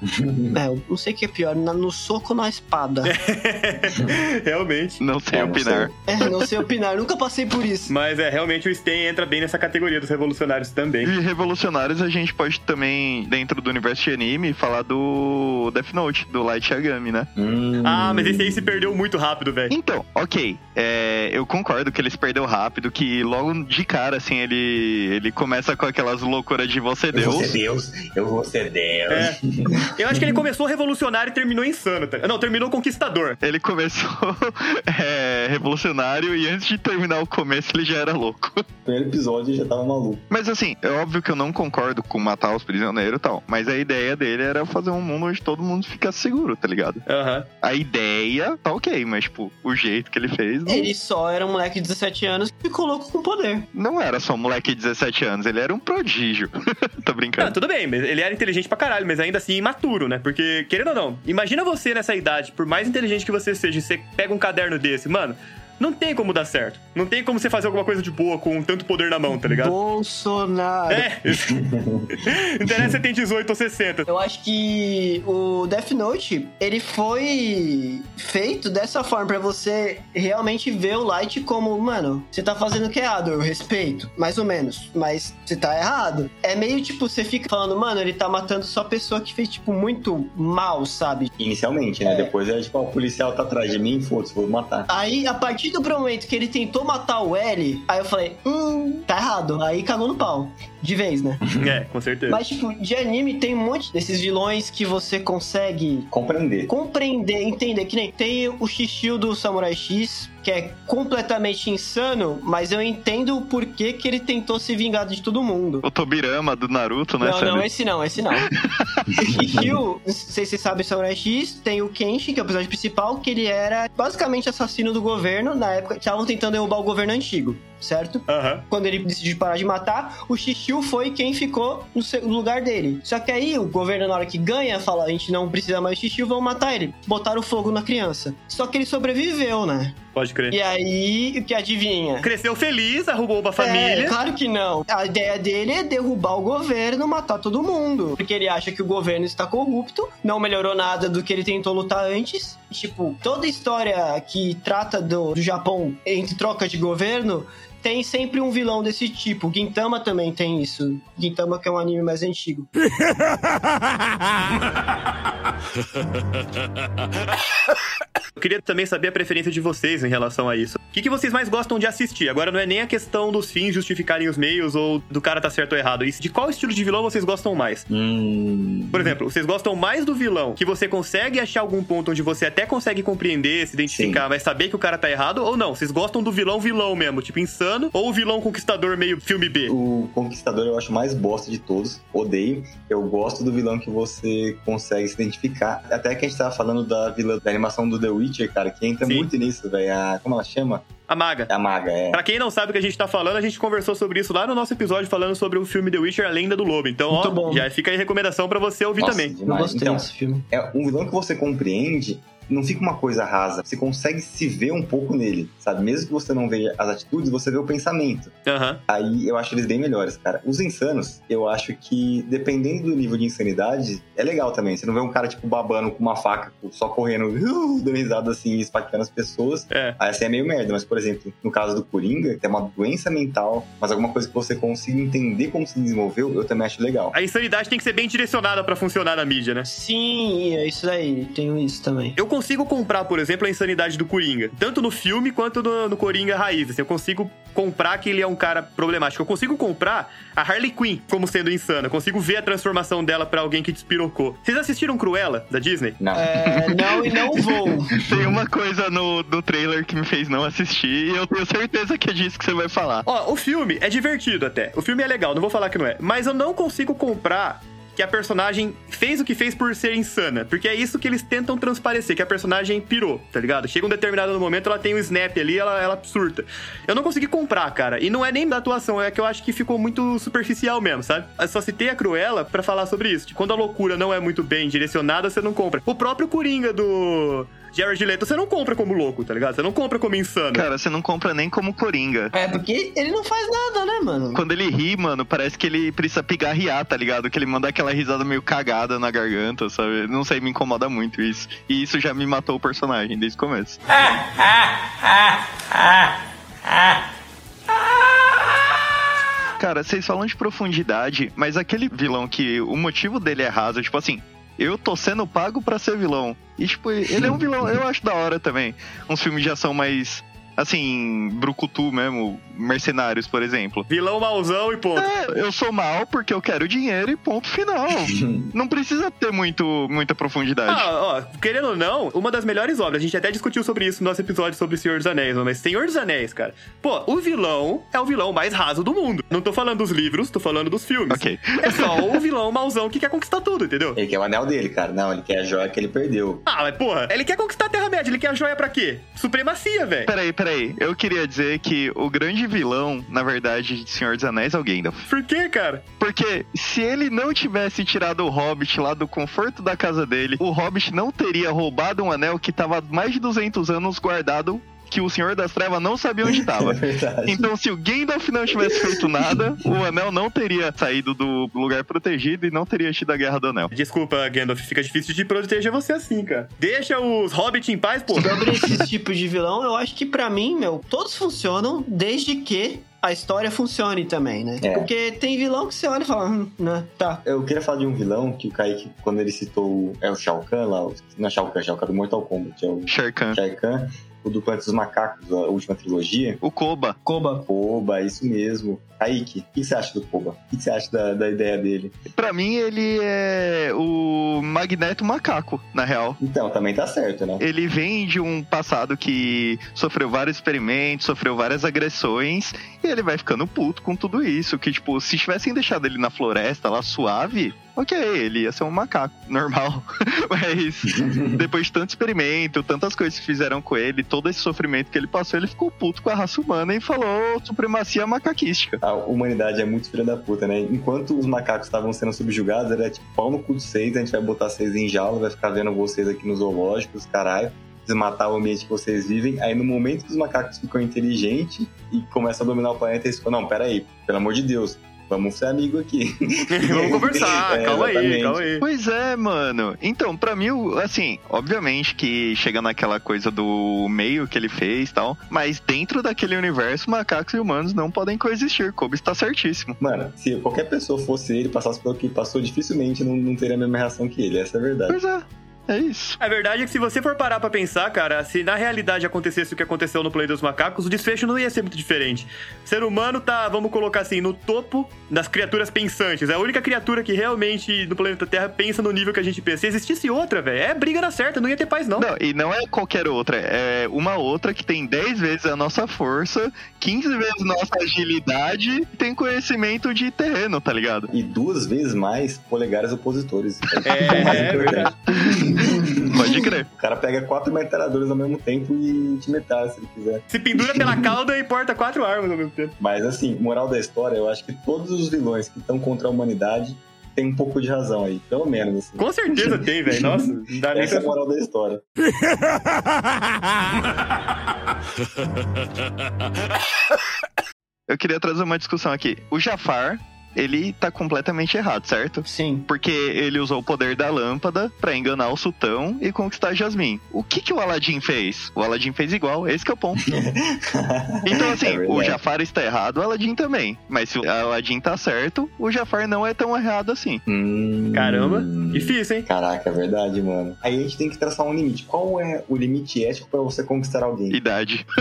eu não sei o que é pior, na- no soco ou na espada. *laughs* realmente. Não sei É, não opinar. É, não sei opinar, nunca passei por isso. Mas é, realmente o Sten entra bem nessa categoria dos revolucionários também. E revolucionários a gente pode também, dentro do universo de anime, falar do Death Note, do Light Yagami, né? Hum. Ah, mas esse aí se perdeu muito rápido, velho. Então, ok. é, eu concordo que ele se perdeu rápido, que logo de cara, assim, ele, ele começa com aquelas loucuras de você Eu vou Deus. ser Deus, eu vou ser Deus. É. Eu acho que ele começou revolucionário e terminou insano. Tá? Não, terminou conquistador. Ele começou *laughs* é, revolucionário e antes de terminar o começo ele já era louco. Primeiro episódio já tava maluco. Mas assim, é óbvio que eu não concordo com matar os prisioneiros e tal. Mas a ideia dele era fazer um mundo onde todo mundo ficasse seguro, tá ligado? Aham. A ideia tá ok, mas tipo, o jeito que ele fez não, Ele só era um moleque de 17 anos que ficou louco com poder. não era só um moleque de 17 anos, ele era um prodígio. *laughs* tá Ah, brincando? tudo bem, mas ele era inteligente pra caralho, mas ainda assim imaturo, né? Porque, querendo ou não, imagina você nessa idade, por mais inteligente que você seja, e você pega um caderno desse, mano, não tem como dar certo. Não tem como você fazer alguma coisa de boa com tanto poder na mão, tá ligado? Bolsonaro. É. *laughs* Interessa se tem 18 ou 60. Eu acho que o Death Note, ele foi feito dessa forma pra você realmente ver o Light como, mano, você tá fazendo o que é errado, eu respeito, mais ou menos, mas você tá errado. É meio tipo, você fica falando, mano, ele tá matando só pessoa que fez, tipo, muito mal, sabe? Inicialmente, né? É. Depois é tipo, ó, o policial tá atrás de mim, foda-se, vou matar. Aí, a partir do momento que ele tentou matar o L, aí eu falei, hum, tá errado. Aí cagou no pau. De vez, né? *laughs* É, com certeza. Mas, tipo, de anime tem um monte desses vilões que você consegue Compreender. compreender, entender. Que nem tem o Shishio do Samurai X, que é completamente insano, mas eu entendo o porquê que ele tentou se vingar de todo mundo. O Tobirama do Naruto, né? Não, não, esse não, esse não. *laughs* o Shishio, não sei se vocês sabem, Samurai X, tem o Kenshin, que é o personagem principal, que ele era basicamente assassino do governo, na época que estavam tentando derrubar o governo antigo, certo? Aham. Quando ele decidiu parar de matar, o Shishio foi quem ficou no lugar dele. Só que aí o governo, na hora que ganha, fala: a gente não precisa mais do Shishio, vamos matar ele. Botaram fogo na criança. Só que ele sobreviveu, né? Pode crer. E aí, o que adivinha? Cresceu feliz, arrumou uma É, família. claro que não. A ideia dele é derrubar o governo, matar todo mundo. Porque ele acha que o governo está corrupto, não melhorou nada do que ele tentou lutar antes. Tipo, toda história que trata do, do Japão entre troca de governo tem sempre um vilão desse tipo. Gintama também tem isso. Gintama que é um anime mais antigo. *laughs* Eu queria também saber a preferência de vocês em relação a isso. O que, que vocês mais gostam de assistir? Agora não é nem a questão dos fins justificarem os meios ou do cara tá certo ou errado. Isso, de qual estilo de vilão vocês gostam mais? Hum. Por exemplo, vocês gostam mais do vilão que você consegue achar algum ponto onde você até consegue compreender, se identificar, mas saber que o cara tá errado? Ou não? Vocês gostam do vilão vilão mesmo, tipo insano? Ou o vilão conquistador meio filme B? O Conquistador eu acho mais bosta de todos. Odeio. Eu gosto do vilão que você consegue se identificar. Até que a gente tava falando da vilã da animação do The Witcher, cara, que entra Sim. muito nisso, velho. A- Como ela chama? A maga. A Maga, é. Pra quem não sabe o que a gente tá falando, a gente conversou sobre isso lá no nosso episódio falando sobre o filme The Witcher, A Lenda do Lobo. Então, ó, Muito bom. já fica aí a recomendação pra você ouvir Nossa, também. Eu demais. gostei Então, desse filme. é um vilão que você compreende não fica uma coisa rasa. Você consegue se ver um pouco nele, sabe? Mesmo que você não veja as atitudes, você vê o pensamento. Aham. Aí eu acho eles bem melhores, cara. Os insanos, eu acho que, dependendo do nível de insanidade, é legal também. Você não vê um cara, tipo, babando com uma faca, só correndo, uh, *laughs* dando risada assim, esfaqueando as pessoas. É. Aí assim é meio merda. Mas, por exemplo, no caso do Coringa, que é uma doença mental, mas alguma coisa que você consiga entender como se desenvolveu, eu também acho legal. A insanidade tem que ser bem direcionada pra funcionar na mídia, né? Sim, é isso aí. Tenho isso também. Eu consigo comprar, por exemplo, a insanidade do Coringa. Tanto no filme quanto no, no Coringa raiz. Assim, eu consigo comprar que ele é um cara problemático. Eu consigo comprar a Harley Quinn como sendo insana. Eu consigo ver a transformação dela pra alguém que despirocou. Vocês assistiram Cruella, da Disney? Não. É, não e não vou. *laughs* Tem uma coisa no, no trailer que me fez não assistir e eu tenho certeza que é disso que você vai falar. Ó, o filme é divertido até. O filme é legal, não vou falar que não é. Mas eu não consigo comprar que a personagem fez o que fez por ser insana. Porque é isso que eles tentam transparecer, que a personagem pirou, tá ligado? Chega um determinado momento, ela tem um snap ali, ela, ela surta. Eu não consegui comprar, cara. E não é nem da atuação, é que eu acho que ficou muito superficial mesmo, sabe? Eu só citei a Cruella pra falar sobre isso. Quando a loucura não é muito bem direcionada, você não compra. O próprio Coringa do Jared Leto, você não compra como louco, tá ligado? Você não compra como insano. Cara, você não compra nem como Coringa. É, porque ele não faz nada, né, mano? Quando ele ri, mano, parece que ele precisa pigarrear, tá ligado? Que ele manda aquela risada meio cagada na garganta, sabe? Não sei, me incomoda muito isso. E isso já me matou o personagem desde o começo. *laughs* Cara, vocês falam de profundidade, mas aquele vilão que o motivo dele é raso, tipo assim, eu tô sendo pago pra ser vilão. E, tipo, ele é um vilão, eu acho da hora também. Uns filmes de ação mais, assim, brucutu mesmo, mercenários, por exemplo. Vilão mauzão e ponto. É, eu sou mal porque eu quero dinheiro e ponto final. *laughs* Não precisa ter muito, muita profundidade. Ah, ó, querendo ou não, uma das melhores obras, a gente até discutiu sobre isso no nosso episódio sobre Senhor dos Anéis, mas Senhor dos Anéis, cara. Pô, o vilão é o vilão mais raso do mundo. Não tô falando dos livros, tô falando dos filmes. Ok. É só o vilão mauzão que quer conquistar tudo, entendeu? Ele quer o anel dele, cara. Não, ele quer a joia que ele perdeu. Ah, mas porra, ele quer conquistar a Terra-média, ele quer a joia pra quê? Supremacia, velho. Peraí, peraí. Eu queria dizer que o grande vilão, na verdade, de Senhor dos Anéis é o Gandalf. Por quê, cara? Porque se ele não tivesse tirado o Hobbit lá do conforto da casa dele, o Hobbit não teria roubado um anel que tava mais de 200 anos guardado que o Senhor das Trevas não sabia onde *laughs* É estava. verdade. Então, se o Gandalf não tivesse feito nada, *laughs* o anel não teria saído do lugar protegido e não teria tido a Guerra do Anel. Desculpa, Gandalf, fica difícil de proteger você assim, cara. Deixa os hobbits em paz, pô. Sobre esse *laughs* tipo de vilão, eu acho que pra mim, meu, todos funcionam desde que a história funcione também, né? É. Porque tem vilão que você olha e fala, hum, né, tá. Eu queria falar de um vilão que o Kaique, quando ele citou o- é o Shao Kahn lá, o- não é Shao Kahn, Shao Kahn do Mortal Kombat, é o Shere Khan. Shao Kahn, o do Planeta dos Macacos, a última trilogia. O Koba. Koba. Koba, isso mesmo. Kaique, o que você acha do Koba? O que você acha da, da ideia dele? Pra mim, ele é o Magneto Macaco, na real. Então, também tá certo, né? Ele vem de um passado que sofreu vários experimentos, sofreu várias agressões, e ele vai ficando puto com tudo isso. Que, tipo, se tivessem deixado ele na floresta lá suave, ok, ele ia ser um macaco, *laughs* normal. Mas *laughs* depois de tanto experimento, tantas coisas que fizeram com ele, todo esse sofrimento que ele passou, ele ficou puto com a raça humana e falou supremacia macaquística. A humanidade é muito filha da puta, né? Enquanto os macacos estavam sendo subjugados, era tipo pau no cu de vocês, a gente vai botar vocês em jaula, vai ficar vendo vocês aqui nos zoológicos, caralho. Desmatar o ambiente que vocês vivem. Aí no momento que os macacos ficam inteligentes e começam a dominar o planeta, eles ficam, não, peraí, pelo amor de Deus, vamos ser amigo aqui. *laughs* Vamos conversar, *laughs* É, calma aí, exatamente. calma aí. Pois é, mano. Então, pra mim, assim, obviamente que chega naquela coisa do meio que ele fez e tal, mas dentro daquele universo, macacos e humanos não podem coexistir. Kobe está certíssimo. Mano, se qualquer pessoa fosse ele, passasse pelo que passou, dificilmente não, não teria a mesma reação que ele. Essa é a verdade. Pois é, é isso. A verdade é que se você for parar pra pensar, cara, se na realidade acontecesse o que aconteceu no Planeta dos Macacos, o desfecho não ia ser muito diferente. O ser humano tá, vamos colocar assim, no topo das criaturas pensantes. É a única criatura que realmente no planeta Terra pensa no nível que a gente pensa. Se existisse outra, velho, é briga na certa, não ia ter paz não. Não, e não é qualquer outra, é uma outra que tem 10 vezes a nossa força, 15 vezes nossa agilidade e tem conhecimento de terreno, tá ligado? E duas vezes mais polegares opositores. É, mais *laughs* é importante. *laughs* Pode crer. O cara pega quatro metralhadoras ao mesmo tempo e te metralha se ele quiser. Se pendura pela *laughs* cauda e porta quatro armas ao mesmo tempo. Mas assim, moral da história, eu acho que todos os vilões que estão contra a humanidade tem um pouco de razão aí, pelo menos. Assim. Com certeza tem, velho. Nossa, *laughs* não dá nem Essa é pra... a moral da história. Eu queria trazer uma discussão aqui. O Jafar, ele tá completamente errado, certo? Sim. Porque ele usou o poder da lâmpada pra enganar o sultão e conquistar Jasmine. O que que o Aladdin fez? O Aladdin fez igual, esse que é o ponto. *laughs* Então, assim, É o Jafar está errado, o Aladdin também. Mas se o Aladdin tá certo, o Jafar não é tão errado assim. Hum. Caramba, difícil, hein? Caraca, é verdade, mano. Aí a gente tem que traçar um limite. Qual é o limite ético pra você conquistar alguém? Idade. *laughs*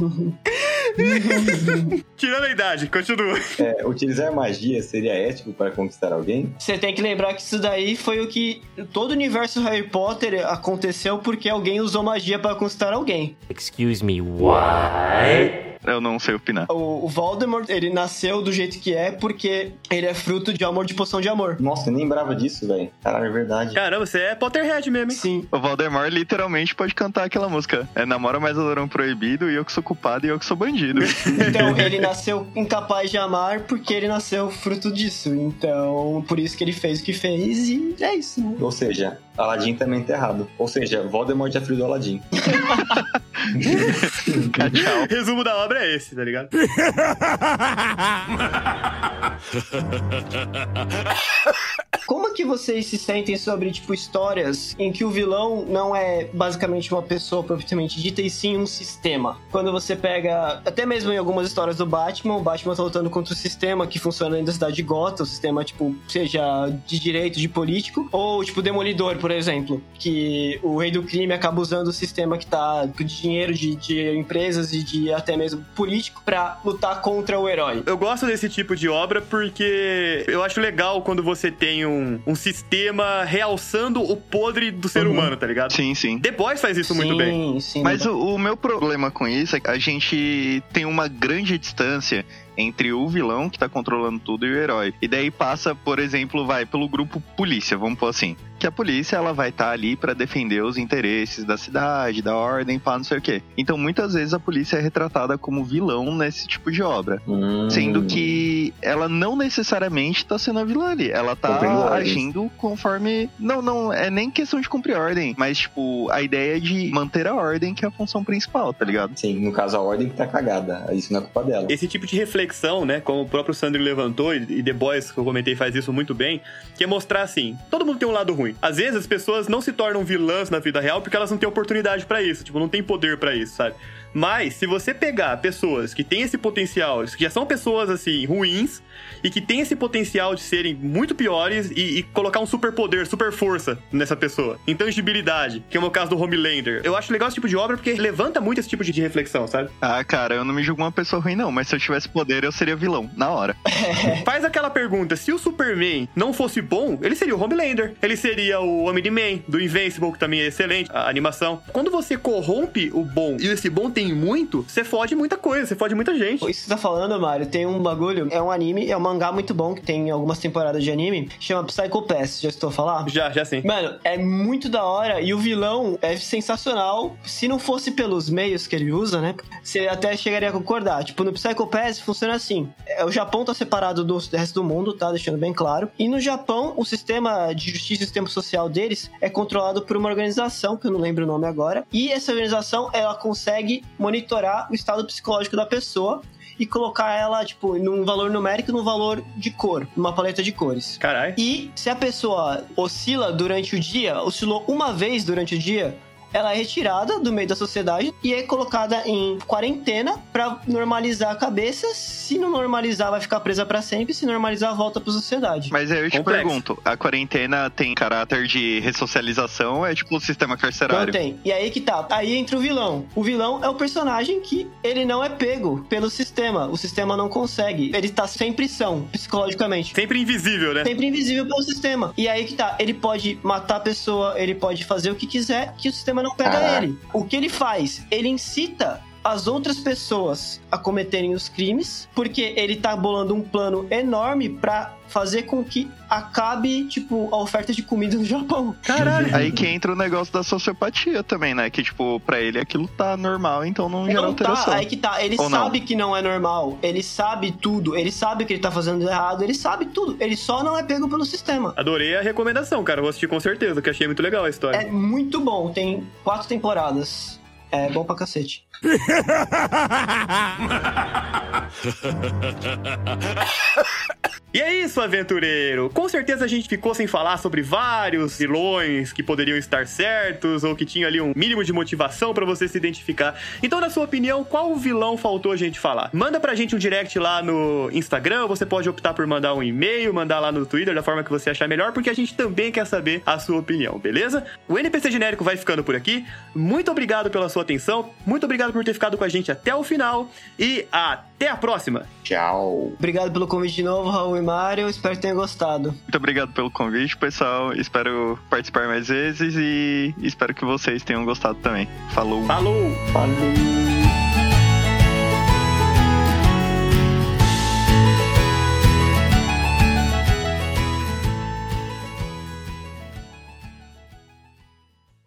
*laughs* *laughs* Tirando a idade, continua. É, utilizar magia seria ético para conquistar alguém? Você tem que lembrar que isso daí foi o que todo o universo Harry Potter aconteceu porque alguém usou magia pra conquistar alguém. Excuse me, what? Eu não sei opinar. O, o Voldemort, ele nasceu do jeito que é porque ele é fruto de amor de poção de amor. Nossa, eu nem lembrava disso, velho. Caralho, é verdade. Caramba, você é Potterhead mesmo, hein? Sim. O Valdemar literalmente pode cantar aquela música. É namora mais ladrão proibido e eu que sou culpado e eu que sou bandido. *laughs* Então, ele nasceu incapaz de amar porque ele nasceu fruto disso. Então, por isso que ele fez o que fez e é isso, né? Ou seja, Aladdin também tá errado. Ou seja, Voldemort é filho do Aladdin. *laughs* *laughs* Resumo da obra é esse, tá ligado? *laughs* Como que vocês se sentem sobre, tipo, histórias em que o vilão não é basicamente uma pessoa propriamente dita, e sim um sistema? Quando você pega, até mesmo em algumas histórias do Batman, o Batman tá lutando contra o sistema que funciona dentro da cidade de Gotham, o sistema, tipo, seja de direito, de político, ou, tipo, Demolidor, por exemplo, que o rei do crime acaba usando o sistema que tá de dinheiro de, de empresas e de até mesmo político pra lutar contra o herói. Eu gosto desse tipo de obra porque eu acho legal quando você tem um, um sistema realçando o podre do ser Uhum. humano, tá ligado? Sim, sim. The Boys faz isso muito bem. Sim, sim. Mas o, o meu problema com isso é que a gente tem uma grande distância entre o vilão que tá controlando tudo e o herói. E daí passa, por exemplo, vai pelo grupo polícia, vamos pôr assim. Que a polícia ela vai estar ali pra defender os interesses da cidade, da ordem, pá, não sei o quê. Então muitas vezes a polícia é retratada como vilão nesse tipo de obra. Hum. Sendo que ela não necessariamente tá sendo a vilã ali. Ela tá agindo conforme. Não, não, é nem questão de cumprir ordem, mas, tipo, a ideia é de manter a ordem, que é a função principal, tá ligado? Sim, no caso a ordem que tá cagada. Isso não é culpa dela. Esse tipo de reflexão, né, como o próprio Sandro levantou, e e The Boys, que eu comentei, faz isso muito bem, que é mostrar assim, todo mundo tem um lado ruim. Às vezes as pessoas não se tornam vilãs na vida real porque elas não têm oportunidade pra isso, tipo, não tem poder pra isso, sabe? Mas, se você pegar pessoas que têm esse potencial, que já são pessoas, assim, ruins, e que têm esse potencial de serem muito piores, e, e colocar um superpoder, super força nessa pessoa, intangibilidade, que é o meu caso do Homelander, eu acho legal esse tipo de obra porque levanta muito esse tipo de reflexão, sabe? Ah, cara, eu não me julgo uma pessoa ruim, não, mas se eu tivesse poder, eu seria vilão, na hora. *laughs* Faz aquela pergunta: se o Superman não fosse bom, ele seria o Homelander. Ele seria o Omni-Man, do Invincible, que também é excelente, a animação. Quando você corrompe o bom e esse bom tem muito, você fode muita coisa, você fode muita gente. Isso que você tá falando, Mário, tem um bagulho, é um anime, é um mangá muito bom, que tem algumas temporadas de anime, chama Psycho Pass, já estou a falar? Já, já sim. Mano, é muito da hora e o vilão é sensacional. Se não fosse pelos meios que ele usa, né? Você até chegaria a concordar. Tipo, no Psycho Pass funciona assim: é, o Japão tá separado do resto do mundo, tá? Deixando bem claro. E no Japão, o sistema de justiça e sistema social deles é controlado por uma organização, que eu não lembro o nome agora. E essa organização, ela consegue monitorar o estado psicológico da pessoa e colocar ela, tipo, num valor numérico e num valor de cor, numa paleta de cores. Caralho. E se a pessoa oscila durante o dia, oscilou uma vez durante o dia, ela é retirada do meio da sociedade e é colocada em quarentena pra normalizar a cabeça. Se não normalizar, vai ficar presa pra sempre. Se normalizar, volta pra sociedade. Mas aí eu te Complexo. pergunto, a quarentena tem caráter de ressocialização ou é tipo o sistema Não carcerário? tem. E aí que tá. Aí entra o vilão. O vilão é o personagem que ele não é pego pelo sistema. O sistema não consegue. Ele tá sem prisão, psicologicamente. Sempre invisível, né? Sempre invisível pelo sistema. E aí que tá, ele pode matar a pessoa, ele pode fazer o que quiser, que o sistema não pega ele. O que ele faz? Ele incita as outras pessoas a cometerem os crimes, porque ele tá bolando um plano enorme pra fazer com que acabe, tipo, a oferta de comida no Japão. Caralho. Aí que entra o negócio da sociopatia também, né? Que, tipo, pra ele aquilo tá normal, então não gera Não alteração. tá, aí que tá. Ele Ou não? sabe que não é normal. Ele sabe tudo. Ele sabe que ele tá fazendo errado. Ele sabe tudo. Ele só não é pego pelo sistema. Adorei a recomendação, cara. Vou assistir com certeza, que achei muito legal a história. É muito bom. Tem quatro temporadas. É bom pra cacete. *laughs* E é isso, aventureiro! Com certeza a gente ficou sem falar sobre vários vilões que poderiam estar certos ou que tinham ali um mínimo de motivação pra você se identificar. Então, na sua opinião, qual vilão faltou a gente falar? Manda pra gente um direct lá no Instagram, você pode optar por mandar um e-mail, mandar lá no Twitter, da forma que você achar melhor, porque a gente também quer saber a sua opinião, beleza? O NPC genérico vai ficando por aqui. Muito obrigado pela sua atenção, muito obrigado por ter ficado com a gente até o final e até a próxima! Tchau. Obrigado pelo convite de novo, Raul e Mário. Espero que tenham gostado. Muito obrigado pelo convite, pessoal. Espero participar mais vezes e espero que vocês tenham gostado também. Falou! Falou!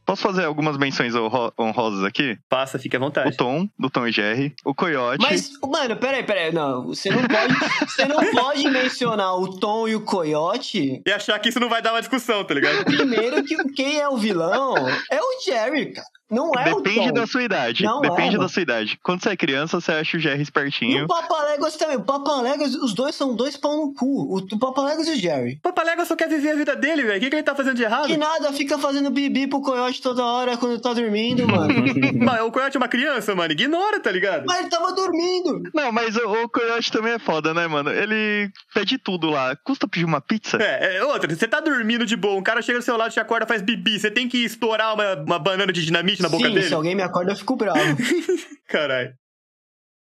Posso fazer algumas menções honro- honrosas aqui? Passa, fique à O vontade. Tom, do Tom e Jerry. O Coyote. Mas, mano, peraí, peraí. Não, você não pode, você não pode mencionar o Tom e o Coyote. E achar que isso não vai dar uma discussão, tá ligado? Primeiro que quem é o vilão é o Jerry, cara. Não é Depende o Tom. da sua idade. Não Depende é, da sua idade. Quando você é criança, você acha o Jerry E espertinho. o Papaléguas também. O Papaléguas, os dois são dois pau no cu. O, o Papaléguas e o Jerry. O Papalega só quer viver a vida dele, velho. O que, que ele tá fazendo de errado? Que nada, fica fazendo bibi pro Coyote toda hora quando tá dormindo, mano. *laughs* Mas o Coyote é uma criança, mano. Ignora, tá ligado? Mas ele tava dormindo. Não, mas o, o Coyote também é foda, né, mano? Ele pede tudo lá. Custa pedir uma pizza? É, é, outra, você tá dormindo de boa, um cara chega do seu lado, te acorda, faz bibi, você tem que estourar uma, uma banana de dinamite na boca Sim, dele? se alguém me acorda, eu fico bravo. *laughs* Caralho.